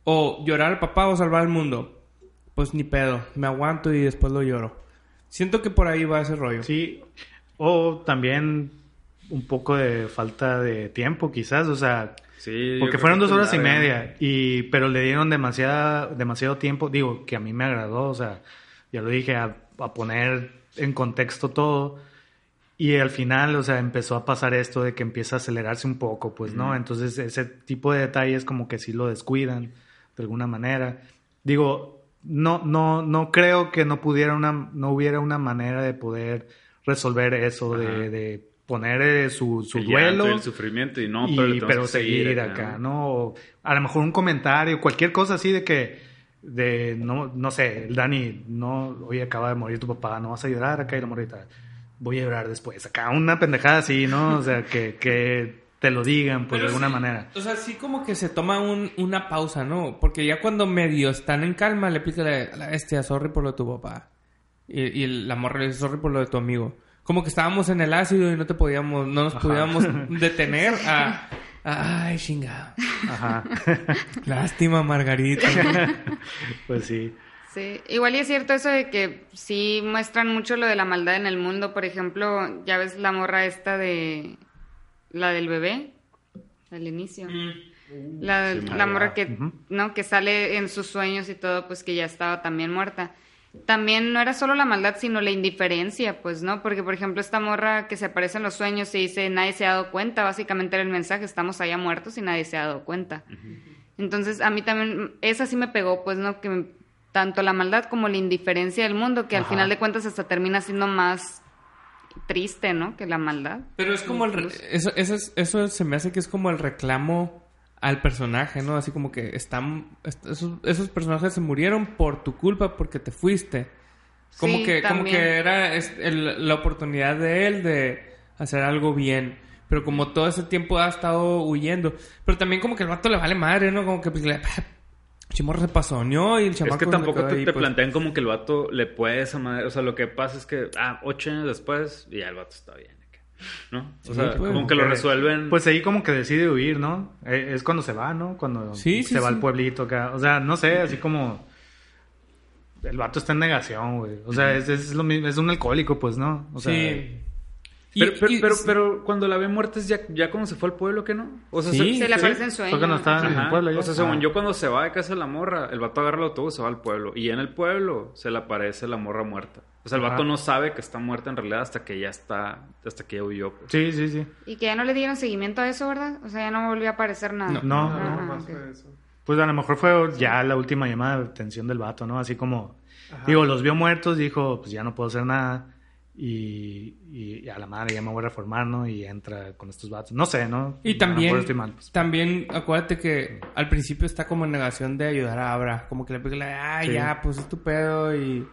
o llorar al papá o salvar al mundo. Pues ni pedo, me aguanto y después lo lloro. Siento que por ahí va ese rollo. Sí, o también un poco de falta de tiempo, quizás, o sea, Sí, porque fueron dos horas y media, y pero le dieron demasiada, demasiado tiempo, digo, que a mí me agradó, o sea, ya lo dije, a, a poner en contexto todo, y al final, o sea, empezó a pasar esto de que empieza a acelerarse un poco, pues, ¿no? Entonces, ese tipo de detalles como que sí lo descuidan de alguna manera. Digo, no, no, no creo que no pudiera una, no hubiera una manera de poder resolver eso, de poner eh, su, su duelo y el sufrimiento y no, y- pero, pero que seguir acá, ¿no? O a lo mejor un comentario, cualquier cosa así de que, de, no, no sé, el Dani, no, hoy acaba de morir tu papá, no vas a llorar acá y la morrita, voy a llorar después, acá, una pendejada así, ¿no? O sea, que, que te lo digan, pues, Pero de alguna sí, manera. O sea, sí como que se toma un- una pausa, ¿no? Porque ya cuando medio están en calma, le aplica la, a la bestia, sorry por lo de tu papá. Y, y la morra le dice, sorry por lo de tu amigo. Como que estábamos en el ácido y no te podíamos, no nos Ajá. podíamos <laughs> detener a... a- Ay, chingado. Ajá. <laughs> Lástima, Margarita. <laughs> pues sí. Sí, igual y es cierto eso de que sí muestran mucho lo de la maldad en el mundo. Por ejemplo, ya ves la morra esta de la del bebé al inicio. La, Sí, la morra que. ¿no? que sale en sus sueños y todo, pues que ya estaba también muerta. También no era solo la maldad, sino la indiferencia, pues, ¿no? Porque, por ejemplo, esta morra que se aparece en los sueños y dice, nadie se ha dado cuenta, básicamente era el mensaje, estamos allá muertos y nadie se ha dado cuenta. Entonces, a mí también, esa sí me pegó, pues, ¿no? Que me- tanto la maldad como la indiferencia del mundo, que al final de cuentas hasta termina siendo más triste, ¿no? Que la maldad. Pero es como el... re- Eso, eso, es- eso se me hace que es como el reclamo al personaje, ¿no? Así como que están... est- Esos, esos personajes se murieron por tu culpa porque te fuiste. Como Sí, que como que era el- la oportunidad de él de hacer algo bien. Pero como todo ese tiempo ha estado huyendo. Pero también como que el vato le vale madre, ¿no? Como que pues, le... Chimorro se pasoneó y el chamaco Es que se tampoco quedó te, ahí, te pues. plantean como que el vato le puede esa madre. O sea, lo que pasa es que, ah, ocho años después, y ya el vato está bien. ¿No? O Sí, sea, pues. como que lo resuelven. Pues ahí como que decide huir, ¿no? Eh, Es cuando se va, ¿no? Cuando Sí, se sí, va sí. al pueblito acá. O sea, no sé, así como... El vato está en negación, güey. O sea, es, es lo mismo, es un alcohólico, pues, ¿no? O sea, sí. Y- pero, pero, y- pero, pero cuando la ve muerta es ya, ya cuando se fue al pueblo, ¿qué no? O sea, Sí, Se le sí. aparece en Fue cuando sueños. estaba en el pueblo ya. O sea, según Ah. yo, cuando se va de casa de la morra, el vato agarra el autobús y se va al pueblo. Y en el pueblo se le aparece la morra muerta. O sea, el vato no sabe que está muerta en realidad hasta que ya está, hasta que ya huyó. pues. Sí, sí, sí. Y que ya no le dieron seguimiento a eso, ¿verdad? O sea, ya no volvió a aparecer nada. No. No, Ajá, no. más ok. fue eso. Pues a lo mejor fue ya la última llamada de atención del vato, ¿no? Así como... Digo, los vio muertos, dijo, pues ya no puedo hacer nada. Y, y a la madre ya me voy a reformar, ¿no? Y entra con estos vatos. No sé, ¿no? Y también, mal, pues. también acuérdate que al principio está como en negación de ayudar a Abra. Como que le pega, ah, Sí. ya, pues es tu pedo. Y,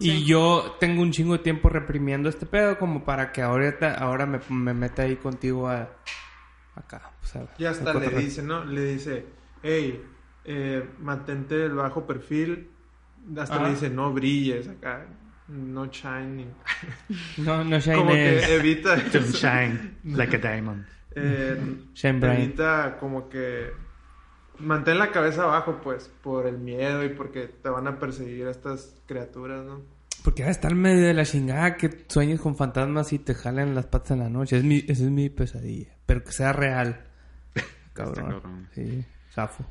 y yo tengo un chingo de tiempo reprimiendo este pedo como para que ahorita, ahora me, me meta ahí contigo a, acá. pues, a- Y hasta a le dice, ¿no? Le dice, hey, eh, mantente el bajo perfil. Hasta Ajá. le dice, no brilles acá, no shining. No, no shine Como que evita... Don't shine like a diamond. Eh, Shine bright. evita como que mantén la cabeza abajo pues por el miedo y porque te van a perseguir estas criaturas, ¿no? Porque va a estar medio de la chingada que sueñes con fantasmas y te jalen las patas en la noche. Es mi, esa es mi pesadilla. Pero que sea real. <laughs> Cabrón. cabrón. Sí, zafo.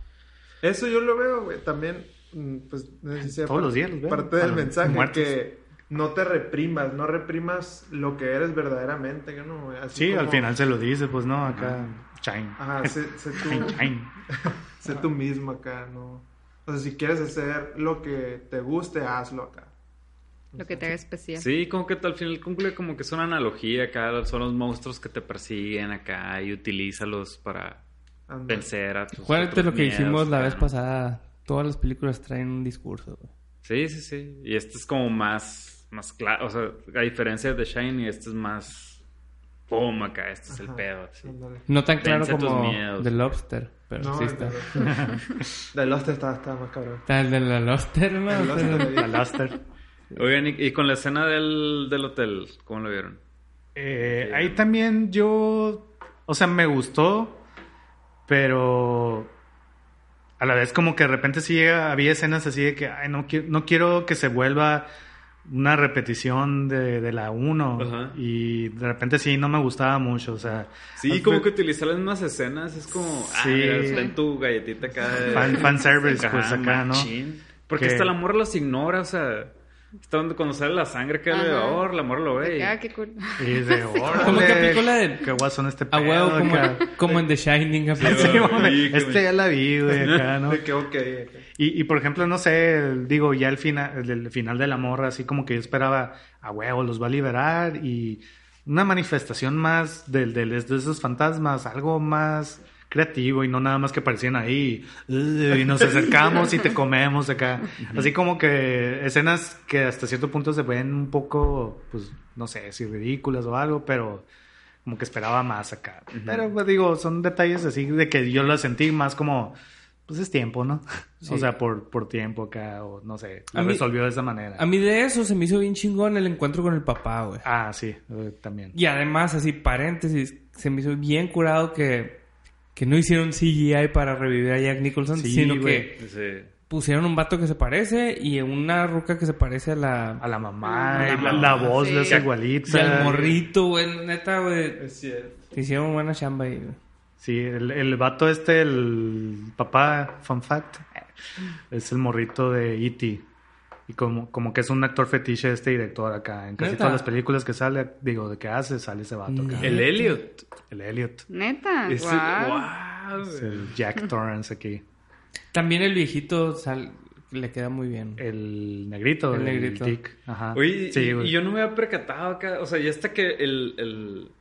Eso yo lo veo, güey, también mm, pues no sé si sea Todos los días los veo. parte A del mensaje muertos. que no te reprimas, no reprimas lo que eres verdaderamente, ¿no? Así Sí, al final se lo dice, pues no, acá, shine. Ajá, <laughs> sé, sé tú, shine. <laughs> sé tú mismo acá, ¿no? O sea, si quieres hacer lo que te guste, hazlo acá. Lo que te haga especial. Sí, como que al final cumple como que es una analogía acá, son los monstruos que te persiguen acá y utilízalos para Anda. vencer a tus Acuérdate otros lo que miedos dijimos la acá, vez ¿no? pasada. Todas las películas traen un discurso. güey. Sí, sí, sí. Y este es como más, más claro, o sea, a diferencia de The Shining, este es más pum acá, este es el Ajá, pedo. así. ándale. No tan claro Vence como. The Lobster. Pero No, sí está. de Lost <laughs> está, está más cabrón. Está el de la Lobster, ¿no? El La Luster. Oigan, y, y con la escena del, del hotel, ¿cómo lo vieron? Eh, ahí también yo, o sea, me gustó, pero a la vez como que de repente sí llega- había escenas así de que, ay, no, quiero, no quiero que se vuelva una repetición de, de la 1 Ajá. y de repente sí no me gustaba mucho, o sea... Sí, como que utilizar las mismas escenas es como, ah, Sí. mira, está en tu galletita acá. de- Fan- fanservice, Ajá, pues, acá, ¿no? Porque Que- hasta la morra los ignora, o sea, cuando sale la sangre que el Ajá. bebedor, la morra lo ve. y- Ah, qué cool. Y de <laughs> órale, Como que aplicó la de- Qué guasón este A pedo huevo, como, acá. como en The Shining. Sí, Sí, este ya la vi, güey, acá, <laughs> ¿no? De que. Y, y, por ejemplo, no sé, digo, ya el final, el final de la morra, así como que yo esperaba, a huevo, los va a liberar y una manifestación más del, del- de esos fantasmas, algo más creativo y no nada más que aparecían ahí y nos acercamos y te comemos acá. Así como que escenas que hasta cierto punto se ven un poco, pues, no sé, si ridículas o algo, pero como que esperaba más acá. Pero pues, digo, son detalles así de que yo lo sentí más como, pues es tiempo, ¿no? Sí. O sea, por, por tiempo acá, o no sé, lo resolvió de esa manera. A mí de eso se me hizo bien chingón el encuentro con el papá, güey. Ah, sí, eh, también. Y además, así, paréntesis, se me hizo bien curado que, que no hicieron CGI para revivir a Jack Nicholson, Sí, sino que Sí. pusieron un vato que se parece y una ruca que se parece a la... A la mamá, A la mamá, la voz sí. hace igualita. y al morrito, güey. Neta, güey. Es cierto. Te hicieron buena chamba ahí, güey. Sí, el, el vato este, el papá, fun fact, es el morrito de E.T. Y como, como que es un actor fetiche este director acá. En casi ¿Neta? todas las películas que sale, digo, de que hace, sale ese vato acá. El Elliot. El Elliot. Neta. Es el- guau, Es el Jack Torrance aquí. También el viejito sal- le queda muy bien. El negrito, El el, negrito. Dick. Ajá. Oye, Sí, y, güey. y yo no me había percatado acá, o sea, ya hasta que el, el,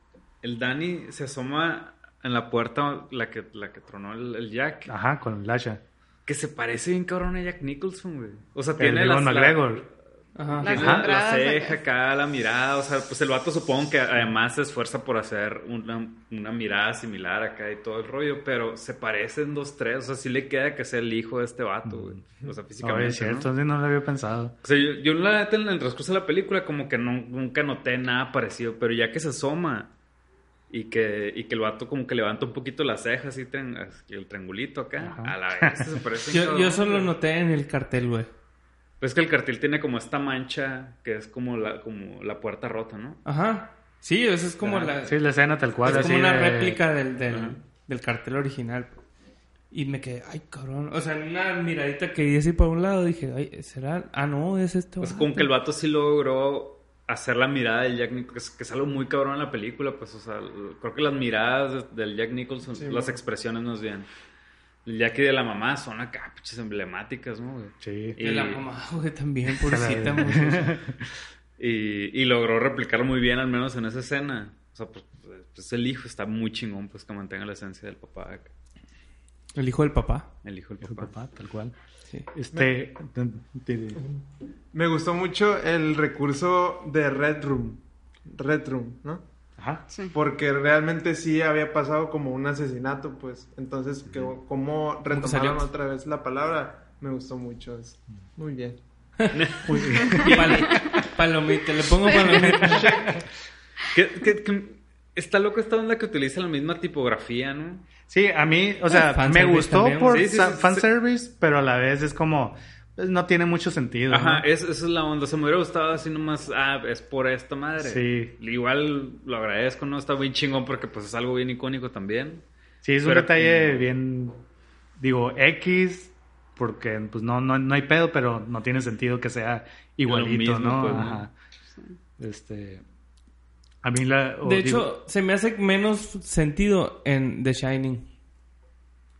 el Danny se asoma en la puerta, la que, la que tronó el, el Jack, Ajá, con Lasha. Que se parece bien cabrón a Jack Nicholson, güey. O sea, tiene las- Ewan la- McGregor. Ajá. Tiene la, ceja acá. la mirada, o sea, pues el vato supongo que además se esfuerza por hacer una, una mirada similar acá y todo el rollo, pero se parecen dos, tres, o sea, sí le queda que sea el hijo de este vato, güey. O sea, físicamente, es cierto, ¿no? sí, no lo había pensado. O sea, yo, yo la neta en el transcurso de la película como que no, nunca noté nada parecido, pero ya que se asoma y que, y que el vato como que levanta un poquito las cejas y el triangulito acá, Ajá. a la vez se parece. Yo, yo solo noté en el cartel, güey. Pues que el cartel tiene como esta mancha que es como la, como la puerta rota, ¿no? Ajá. Sí, eso es como Ajá. la... Sí, la escena tal cual. es así como una de- réplica del, del, cartel original. Y me quedé, ay, cabrón. O sea, en una miradita que di así por un lado, dije, ay, ¿será? Ah, no, es esto. Pues como que el vato sí logró hacer la mirada del Jack Nicholson, que es, que es algo muy cabrón en la película, pues, o sea, creo que las miradas de- del Jack Nicholson, Sí, las expresiones más bien. El Jack y de la mamá son acá, pinches emblemáticas, ¿no? güey? Sí. De la mamá, güey, también, pobrecita. <laughs> Y, y logró replicarlo muy bien, al menos en esa escena. O sea, pues, pues, el hijo está muy chingón, pues que mantenga la esencia del papá. acá. El hijo del papá. El hijo del papá. papá, tal cual. Sí. Este. te- Me gustó mucho el recurso de Red Room. Red Room, ¿no? Ajá. Sí. Porque realmente sí había pasado como un asesinato, pues. Entonces, que, como retomaron otra vez la palabra, me gustó mucho. Muy bien. <laughs> Pal- palomita, le pongo palomita. <laughs> Está loco esta onda que utiliza la misma tipografía, ¿no? Sí, a mí, o sea, me gustó también. por Sí, sí, fanservice, pero a la vez es como, pues, no tiene mucho sentido. Ajá, ¿no? es- esa es la onda. Se me hubiera gustado así nomás, ah, es por esta madre. Sí. Igual lo agradezco, ¿no? Está bien chingón porque pues es algo bien icónico también. Sí, es un detalle bien, digo, X, porque pues no, no, no hay pedo, pero no tiene sentido que sea igualito, mismo, ¿no? pues, ¿no? Ajá. Este, a mí la... o De digo, hecho, se me hace menos sentido en The Shining.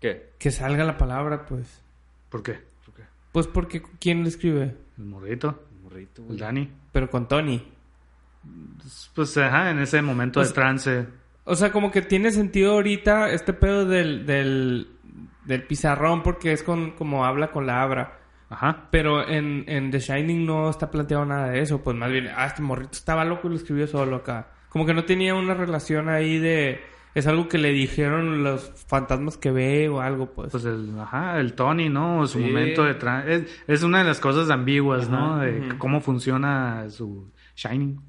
¿Qué? Que salga la palabra, pues. ¿por qué? Pues porque ¿quién lo escribe? El morrito, Morrito, el. Dani. Pero con Tony. Pues ajá, en ese momento Pues- de trance. O sea, como que tiene sentido ahorita este pedo del, del, del pizarrón porque es con como habla con la abra. Ajá. Pero en, en The Shining no está planteado nada de eso. Pues más bien, ah, este morrito estaba loco y lo escribió solo acá. Como que no tenía una relación ahí de... Es algo que le dijeron los fantasmas que ve o algo, pues. Pues el, ajá, el Tony, ¿no? Su Sí. momento de trance. Es, es una de las cosas ambiguas, ¿no? De cómo funciona su Shining.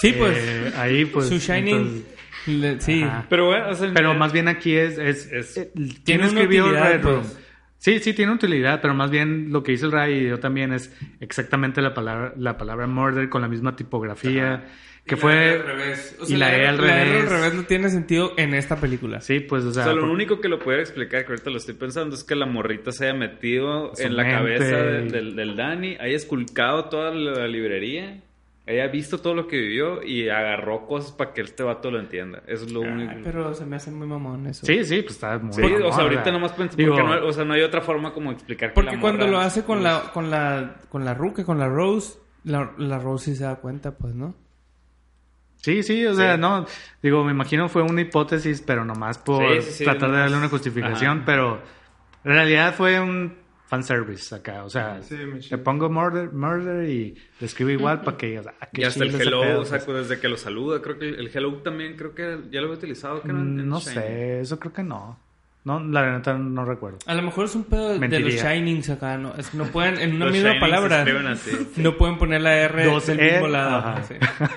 sí, pues. Eh, ahí, pues. su Shining... entonces- le- sí. Ajá. Pero, bueno, o sea, Pero más bien aquí es... es, Es- eh, tiene ¿Quién una escribió Red Room? pues. Sí, sí, tiene utilidad, pero más bien lo que dice el Ray y yo también es exactamente la palabra, la palabra murder con la misma tipografía, que Y la fue... R al revés. O sea, y la E al R revés. al revés no tiene sentido en esta película. Sí, pues, o O sea... sea, lo por- único que lo pudiera explicar, que ahorita lo estoy pensando, es que la morrita se haya metido Su en la cabeza de- y- del, del Dani, haya esculcado toda la librería, haya visto todo lo que vivió y agarró cosas para que este vato lo entienda. Eso es lo único. Ay, pero se me hace muy mamón eso. Sí, sí, pues está muy... Sí, mamón, o sea, ahorita ¿verdad? nomás pensé, Digo, porque no, o sea, no hay otra forma como explicar que Porque la cuando lo hace con la, con la, con la Ruca, con la Rose, la, la Rose sí se da cuenta, pues, ¿no? Sí, sí, o sea, Sí. no, digo, me imagino fue una hipótesis, pero nomás por Sí, sí, sí, tratar de darle una justificación, Ajá. pero en realidad fue un fanservice acá, o sea, Sí, chido. pongo murder, murder y le escribo igual para que digas, ah, Y hasta el hello, pedo, o sea, pues. desde que lo saluda, creo que el, el hello también, creo que ya lo había utilizado. Que no sé, eso creo que no. No, la verdad no recuerdo. A lo mejor es un pedo de- de los. Shinings acá, ¿no? Es que no pueden, en una Los misma palabra, no pueden poner la R Dos del E, mismo lado. ajá. Sí. <laughs>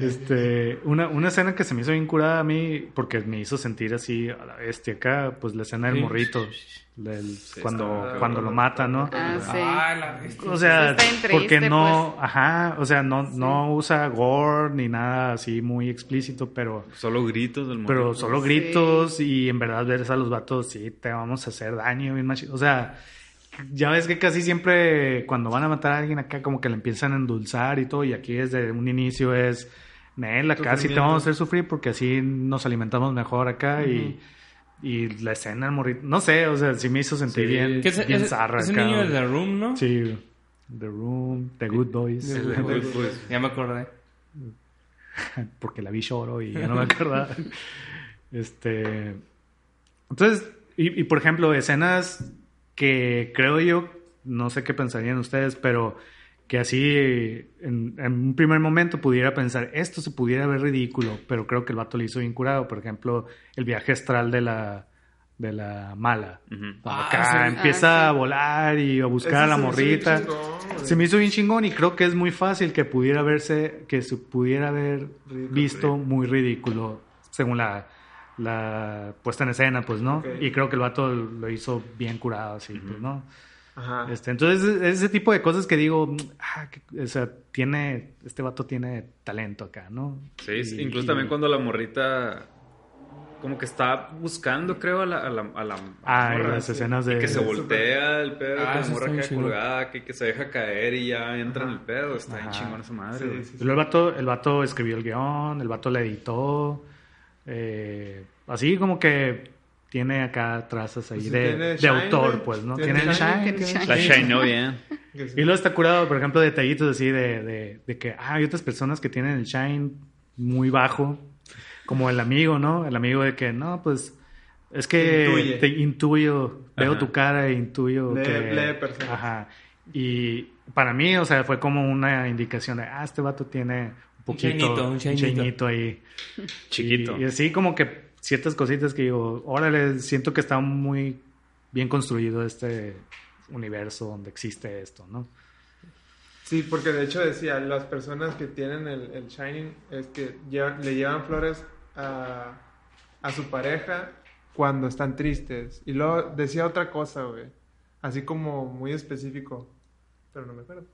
Este, una, una escena que se me hizo bien curada a mí, porque me hizo sentir así a la bestia acá, pues la escena del Sí. morrito, del- cuando, está cuando lo mata, ¿no? Ah, sí. Ah, la bestia. O sea, porque no, pues. ajá, o sea, no, no usa gore ni nada así muy explícito, pero, Solo gritos del pero morrito. solo Sí. gritos y en verdad ves a los vatos, sí, te vamos a hacer daño, bien machi- O sea, ya ves que casi siempre cuando van a matar a alguien acá como que le empiezan a endulzar y todo, y aquí desde un inicio es, Nel, acá sí te vamos a hacer sufrir porque así nos alimentamos mejor acá y... Y la escena del morrito, no sé, o sea, sí me hizo sentir Sí. bien, Que es, bien es- zarra es un acá, niño de. The Room, ¿no? Sí, The Room, The Good Boys. The Good Boys. Ya me acordé. <laughs> Porque la vi lloro y ya no me acordaba. <laughs> este. Entonces, y, y por ejemplo, escenas que creo yo, no sé qué pensarían ustedes, pero que así en, en un primer momento pudiera pensar, esto se pudiera ver ridículo, pero creo que el vato le hizo bien curado. Por ejemplo, el viaje astral de la, de la mala. Ah, acá sí. empieza Ah, a volar y a buscar Ese a la se me morrita. chingón. Se me hizo bien chingón y creo que es muy fácil que pudiera verse, que se pudiera haber Ridículo, visto muy ridículo según la, la puesta en escena, pues, ¿no? Y creo que el vato lo hizo bien curado, así, pues, ¿no? Ajá. Este, entonces, ese tipo de cosas que digo, ah, que- o sea, tiene, este vato tiene talento acá, ¿no? Sí, Y- incluso y- también cuando la morrita como que está buscando, creo, a la, a la, a la Ah, morra, las escenas de... que se voltea el pedo, Ah, que la eso morra queda colgada, que, que se deja caer y ya entra en el pedo. Está bien chingón esa madre. Sí, luego el vato, el vato escribió el guion, el vato le editó. eh, así como que tiene acá trazas ahí Pues de, de shine, autor, pues, ¿no? Tiene Tiene el shine, shine. tiene tiene el shine. La Shine, bien. <laughs> Que sí. Y luego está curado, por ejemplo, detallitos así de, de, de que ah, hay otras personas que tienen el shine muy bajo, como el amigo, ¿no? El amigo de que, no, pues, es que Intuye. te intuyo, veo Ajá. tu cara e intuyo Lee- que... lee personas. Ajá. Y para mí, o sea, fue como una indicación de, ah, este vato tiene un un poquito, chainito, un chainito. chainito ahí. Chiquito. Y, y así como que ciertas cositas que digo, órale, siento que está muy bien construido este universo donde existe esto, ¿no? Sí, porque de hecho decía, las personas que tienen el, el Shining es que llevan- le llevan flores a, a su pareja cuando están tristes. Y luego decía otra cosa, güey. Así como muy específico, pero no me acuerdo.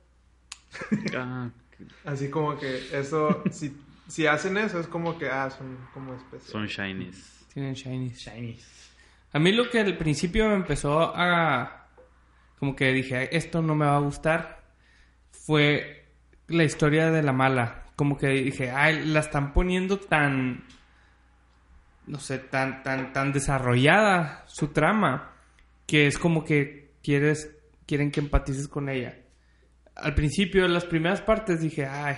Ah, <laughs> Así como que eso, si, si hacen eso, es como que, ah, son como especiales. son shinies. Tienen shinies. A mí lo que al principio me empezó a... Como que dije, esto no me va a gustar, fue la historia de la mala. Como que dije, ay, la están poniendo tan... No sé, tan, tan, tan desarrollada su trama, que es como que quieres, quieren que empatices con ella. Al principio, en las primeras partes dije, ay,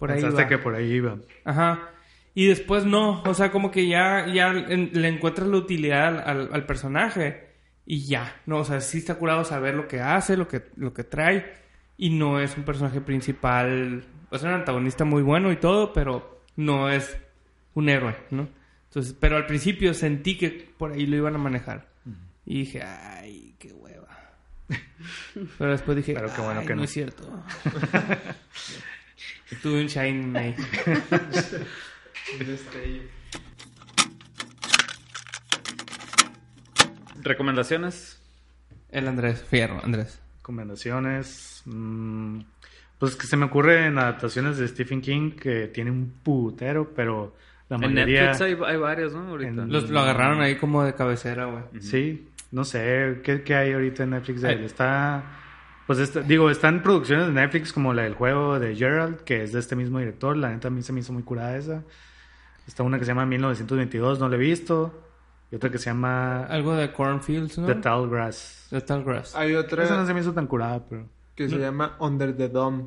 por ahí va. que por ahí iba. Ajá. Y después no, o sea, como que ya, ya le encuentras la utilidad al, al- personaje y ya, no, o sea, sí está curado saber lo que hace, lo que, lo que trae y no es un personaje principal, o sea, un antagonista muy bueno y todo, pero no es un héroe, ¿no? Entonces, pero al principio sentí que por ahí lo iban a manejar y dije, ay, qué hueva. <laughs> Pero después dije, Pero qué bueno "Ay, que no". es cierto. <laughs> Tuve un shine ahí. <laughs> Un destello. ¿Recomendaciones? El Andrés, Fierro, Andrés. Recomendaciones. mm, pues que se me ocurre en adaptaciones de Stephen King que tiene un putero, pero la En mayoría. Netflix hay, hay varios, ¿no? Ahorita. En- Los, lo agarraron ahí como de cabecera, güey. Sí, no sé, ¿qué, qué hay ahorita en Netflix de él? Está, pues está- digo, están producciones de Netflix como la del juego de Gerald, que es de este mismo director, la neta a mí se me hizo muy curada esa. Está una que se llama 1922, no la he visto, y otra que se llama Algo de Cornfields, ¿no? The Tall Grass. The Tall Grass. Hay otra Esa no se me hizo tan curada, pero... que se llama Under the Dome.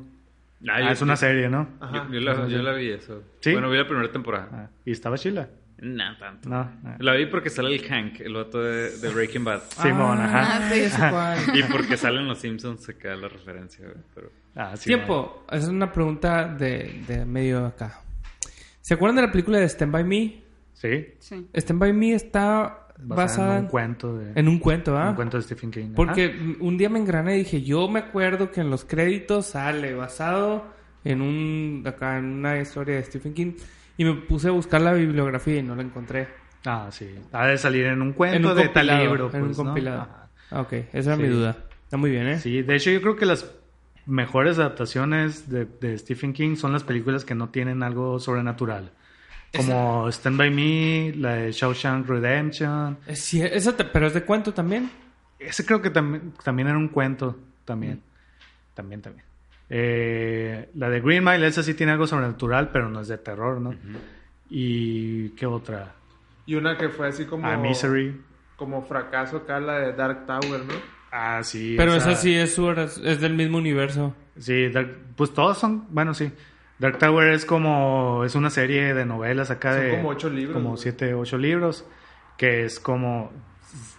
Ah, Ah, es una yo- serie, ¿no? Ajá. Yo, yo la, yo la vi eso. ¿Sí? Bueno, vi la primera temporada. Ah, ¿Y estaba chila? No, tanto. No. ah. La vi porque sale el Hank, el vato de, de Breaking Bad. Simón, ajá. Ah, sí, ese cual. Y porque salen los Simpsons se queda la referencia, pero... Ah, sí, Tiempo. Esa es una pregunta de, de medio acá. ¿Se acuerdan de la película de Stand By Me? Sí, Sí. Stand By Me está basada, basada en un cuento de... en un cuento, ¿ah? un cuento de Stephen King. ajá. Porque un día me engrané y dije, yo me acuerdo que en los créditos sale basado en un acá en una historia de Stephen King y me puse a buscar la bibliografía y no la encontré. Ah, sí. Ha de salir en un cuento en un de tal libro, en un pues, ¿no? compilado. Ajá. Ah, ok, esa era Sí. mi duda. Está muy bien, ¿eh? Sí, de hecho yo creo que las mejores adaptaciones de, de Stephen King son las películas que no tienen algo sobrenatural. Como Stand By Me, la de Shawshank Redemption. Es cier- esa te- pero es de cuento también. Ese creo que también, también era un cuento, también. También, también. Eh, la de Green Mile, esa sí tiene algo sobrenatural, pero no es de terror, ¿no? ¿Y qué otra? Y una que fue así como... Ah, Misery. Como fracaso acá, la de Dark Tower, ¿no? Ah, sí. Pero esa sí es, su- es del mismo universo. Sí, Dark- pues todos son, bueno, sí. Dark Tower es como, es una serie de novelas acá Son de... como ocho libros, Como siete, ocho libros, que es como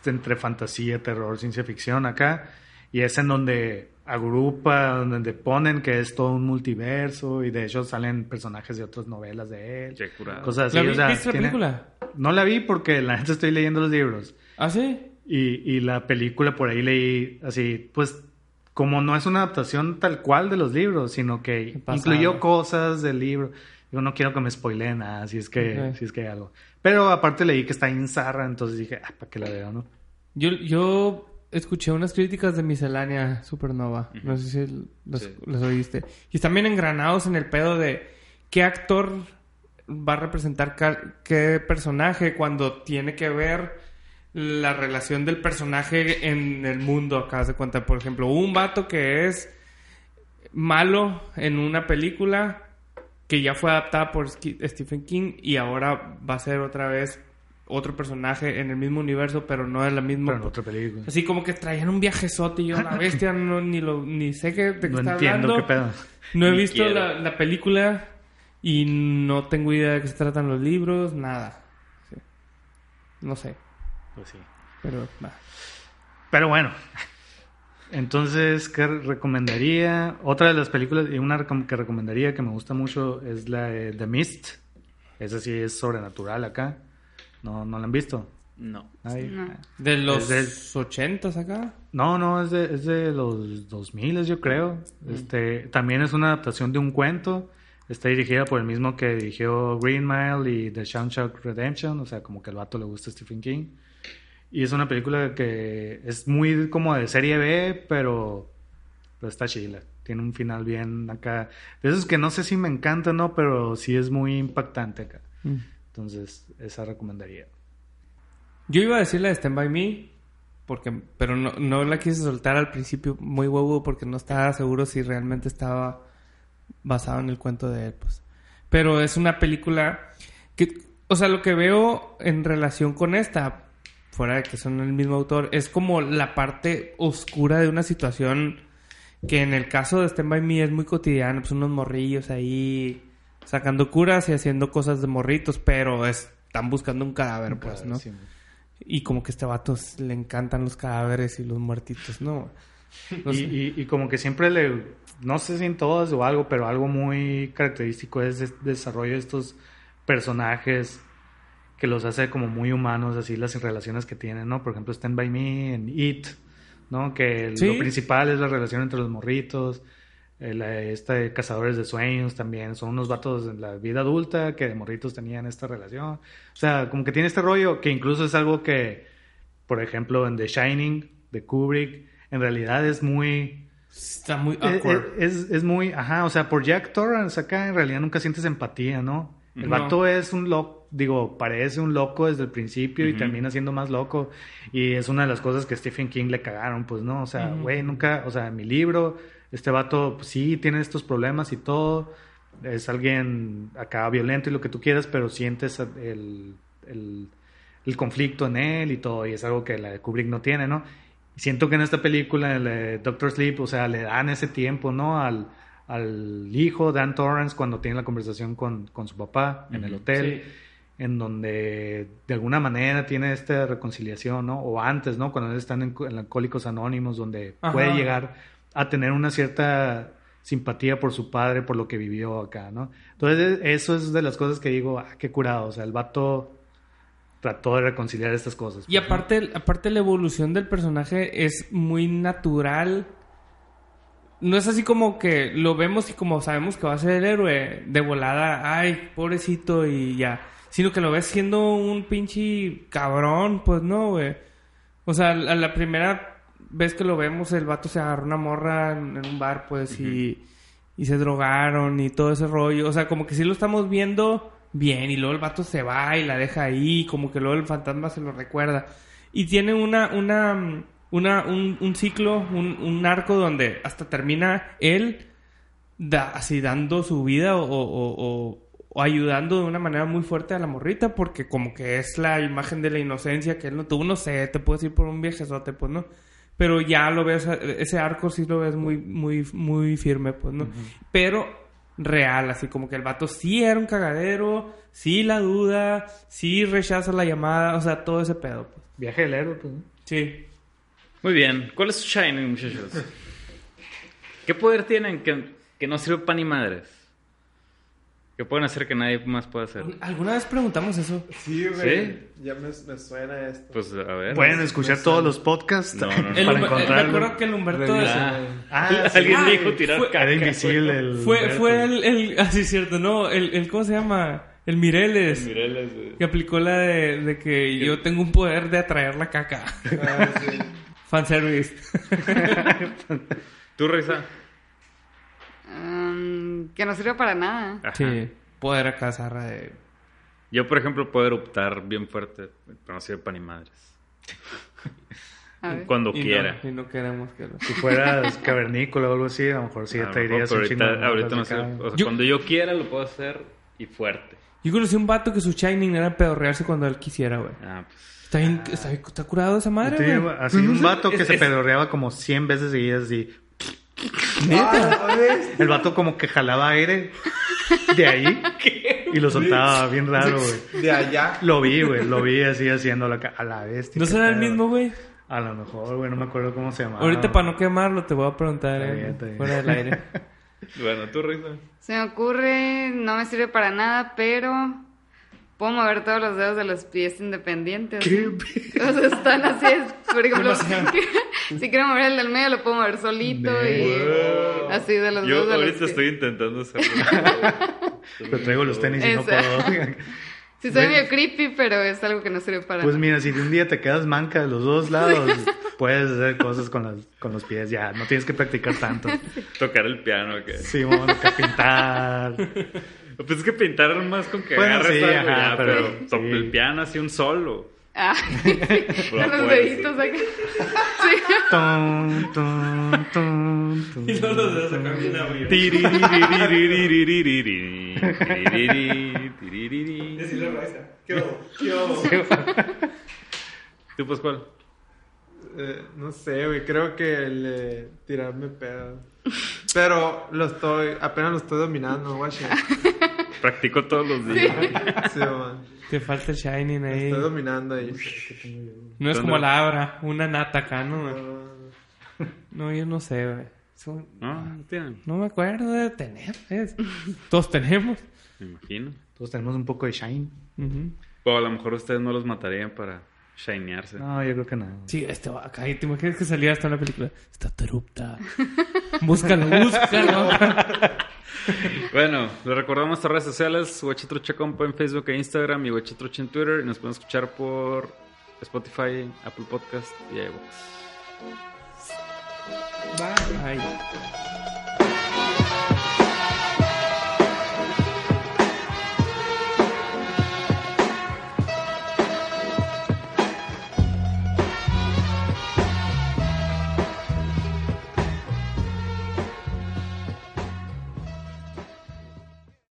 entre fantasía, terror, ciencia ficción acá. Y es en donde agrupa, donde ponen que es todo un multiverso y de hecho salen personajes de otras novelas de él. Qué curado. Cosas así. ¿La vi- o sea, ¿Viste la tiene- película? No la vi porque la neta estoy leyendo los libros. ¿Ah, sí? Y, y la película por ahí leí así, pues como no es una adaptación tal cual de los libros, sino que incluyó cosas del libro. Yo no quiero que me spoileen nada, si es que, Ok. si es que hay algo. Pero aparte leí que está en Zarra, entonces dije, ah, ¿para qué la veo, no? Yo, yo escuché unas críticas de Miscelánea Supernova. No sé si las, Sí. las oíste. Y están bien engranados en el pedo de qué actor va a representar qué personaje cuando tiene que ver la relación del personaje en el mundo. Acá se cuenta, por ejemplo, un vato que es malo en una película que ya fue adaptada por Stephen King y ahora va a ser otra vez otro personaje en el mismo universo, pero no es la misma. Pero en otra película. Así como que traían un viajezote y yo, la bestia, no, ni, lo, ni sé qué, de qué No está entiendo hablando. qué pedo. No he Ni visto la, la película y no tengo idea de qué se tratan los libros, nada. Sí. No sé, Pues sí. pero va. Pero bueno, Entonces, ¿qué recomendaría? Otra de las películas, y una que recomendaría que me gusta mucho es la de The Mist. Esa sí es sobrenatural acá. ¿No, no la han visto? No. Ay, No. De los Es 80 acá. No, no, es de, es de los 2000, yo creo. Este, también es una adaptación de un cuento. Está dirigida por el mismo que dirigió Green Mile y The Shawshank Redemption. O sea, como que al vato le gusta Stephen King. Y es una película que es muy como de serie B, pero, pero está chila. Tiene un final bien acá. De esos que no sé si me encanta, ¿no? Pero sí es muy impactante acá. Mm. Entonces, esa recomendaría. Yo iba a decir la de Stand By Me, porque, pero no, no la quise soltar al principio muy huevo porque no estaba seguro si realmente estaba basado en el cuento de él. Pues. Pero es una película que, o sea, lo que veo en relación con esta, fuera de que son el mismo autor, es como la parte oscura de una situación que en el caso de Stand By Me es muy cotidiana, pues unos morrillos ahí sacando curas y haciendo cosas de morritos, pero están buscando un cadáver, pues, ¿no? Sí, Y como que a este vato le encantan los cadáveres y los muertitos, ¿no? No y, y- y como que siempre le, no sé si en todas o algo, pero algo muy característico es el desarrollo de estos personajes que los hace como muy humanos, así las relaciones que tienen, ¿no? Por ejemplo, Stand By Me en It, ¿no? Que Sí. lo principal es la relación entre los morritos, de Cazadores de Sueños también, son unos vatos en la vida adulta que de morritos tenían esta relación. O sea, como que tiene este rollo que incluso es algo que, por ejemplo, en The Shining de Kubrick, en realidad es muy... Está muy Eh, awkward. eh, Es, es muy, ajá, o sea, por Jack Torrance acá en realidad nunca sientes empatía, ¿no? El No. vato es un loco, digo, parece un loco desde el principio y Ujú. termina siendo más loco. Y es una de las cosas que Stephen King le cagaron, pues, ¿no? O sea, güey, nunca, o sea, en mi libro, este vato, pues, sí, tiene estos problemas y todo. Es alguien acá violento y lo que tú quieras, pero sientes el, el, el conflicto en él y todo. Y es algo que la de Kubrick no tiene, ¿no? Y siento que en esta película, el Doctor Sleep, o sea, le dan ese tiempo, ¿no? Al, al hijo, Dan Torrance, cuando tiene la conversación con, con su papá en el hotel, Sí. en donde de alguna manera tiene esta reconciliación, ¿no? O antes, ¿no? Cuando están en, en Alcohólicos Anónimos, donde Ajá. puede llegar a tener una cierta simpatía por su padre, por lo que vivió acá, ¿no? Entonces, eso es de las cosas que digo, ah, qué curado, o sea, el vato trató de reconciliar estas cosas. Y pues, aparte, aparte la evolución del personaje es muy natural. No es así como que lo vemos y como sabemos que va a ser el héroe de volada, ay, pobrecito y ya. Sino que lo ves siendo un pinche cabrón, pues no, güey. O sea, a la primera vez que lo vemos, el vato se agarró una morra en, en un bar, pues, y, y se drogaron y todo ese rollo. O sea, como que sí lo estamos viendo bien y luego el vato se va y la deja ahí, como que luego el fantasma se lo recuerda. Y tiene una, una, una, un, un ciclo, un, un arco donde hasta termina él da- así dando su vida o, o- o- o ayudando de una manera muy fuerte a la morrita porque como que es la imagen de la inocencia que él no tuvo, no sé, te puedes ir por un viajezote, pues no. Pero ya lo ves, ese arco sí lo ves muy, muy, muy firme, pues no. Pero real, así como que el vato sí era un cagadero, sí la duda, sí rechaza la llamada, o sea, todo ese pedo, pues. Viaje del héroe, pues, ¿no? Sí. Muy bien. ¿Cuál es su Shining, muchachos? <laughs> ¿Qué poder tienen que, que no sirve para ni madres? Que pueden hacer que nadie más pueda hacer. ¿Alguna vez preguntamos eso? Sí, güey. ¿Sí? Ya me, me suena esto. Pues a ver. Pueden escuchar todos los podcasts No, no, no. El para Humber- me encontrarlo. acuerdo que el Humberto... Ah, Ah, sí. Alguien Ah, dijo tirar fue- caca. Era invisible el... Fue, Humberto. fue el, el... <laughs> Ah, sí, cierto. No, el, el... ¿Cómo se llama? El Mireles. Mireles, güey. Que aplicó la de, de que yo tengo un poder de atraer la caca. Ah, sí. <laughs> Fanservice. <laughs> ¿Tú, Reza? Um, que no sirve para nada. Ajá. Sí. Poder acá, de... Yo, por ejemplo, puedo eruptar bien fuerte, pero no sirve para ni madres. A. Cuando y quiera. No, y no queremos que lo... Si fueras cavernícola o algo así, a lo mejor sí A lo te irías un ahorita, de ahorita no sé. O sea, Yo- cuando yo quiera lo puedo hacer y fuerte. Yo conocí un vato que su shining era pedorrearse cuando él quisiera, güey. Ah, pues. Está, bien, está, está curado esa madre, güey. así no un vato que es- se es- pedorreaba como 100 veces seguidas así. Ah, ¿ves? El vato como que jalaba aire de ahí y lo soltaba bien raro, güey. De allá. Lo vi, güey, lo vi así haciéndolo a la bestia. ¿No será el mismo, güey? A lo mejor, güey, no me acuerdo cómo se llamaba. Ahorita para no quemarlo te voy a preguntar Está eh, bien, está bien. fuera del aire. <laughs> <laughs> Bueno, tú, Rita. Se me ocurre, no me sirve para nada, pero puedo mover todos los dedos de los pies independientes. O sea, están así, es, por <laughs> ejemplo, <laughs> si quiero mover el del medio lo puedo mover solito y así de los Yo dedos de los ahorita pies. estoy intentando hacerlo. <laughs> Pero traigo los tenis y no puedo. Sí, soy Bueno. medio creepy, pero es algo que no sirve para Pues mira, si un día te quedas manca de los dos lados, puedes hacer cosas con, las, con los pies ya. No tienes que practicar tanto. Tocar el piano, que. Sí, bueno, que pintar. Pues es que pintaron más con que bueno, agarres sí, algo, ajá, ya, pero, pero sí. el piano así un solo. Ah, <laughs> <laughs> sí. los pues, deditos acá. Sí. Ton, ton, ton, y todos los dedos acá bien arriba. Decirle Raiza. ¿Qué ¿Qué ¿Tú, pues cuál? Eh, no sé, güey. Creo que el eh, tirarme pedo. Pero lo estoy, apenas lo estoy dominando, guache. Practico todos los días. Sí. Te falta el shining ahí. estoy dominando ahí. No es como la Abra, una nata acá, ¿no? No, yo no sé, güey. Eso- No, no tienen. No me acuerdo de tener. ¿ves? Todos tenemos. Me imagino. Todos tenemos un poco de shine. Ujú. O a lo mejor ustedes no los matarían para shinearse. No, yo creo que no. Sí, este va acá. ¿y ¿Te imaginas que saliera hasta una película? Está terupta. <laughs> búscalo, búscalo. <laughs> Bueno, les recordamos nuestras redes sociales, Huachetrucha Compa en Facebook e Instagram y Huachetrucha en Twitter. Y nos pueden escuchar por Spotify, Apple Podcast y iVoox. Bye.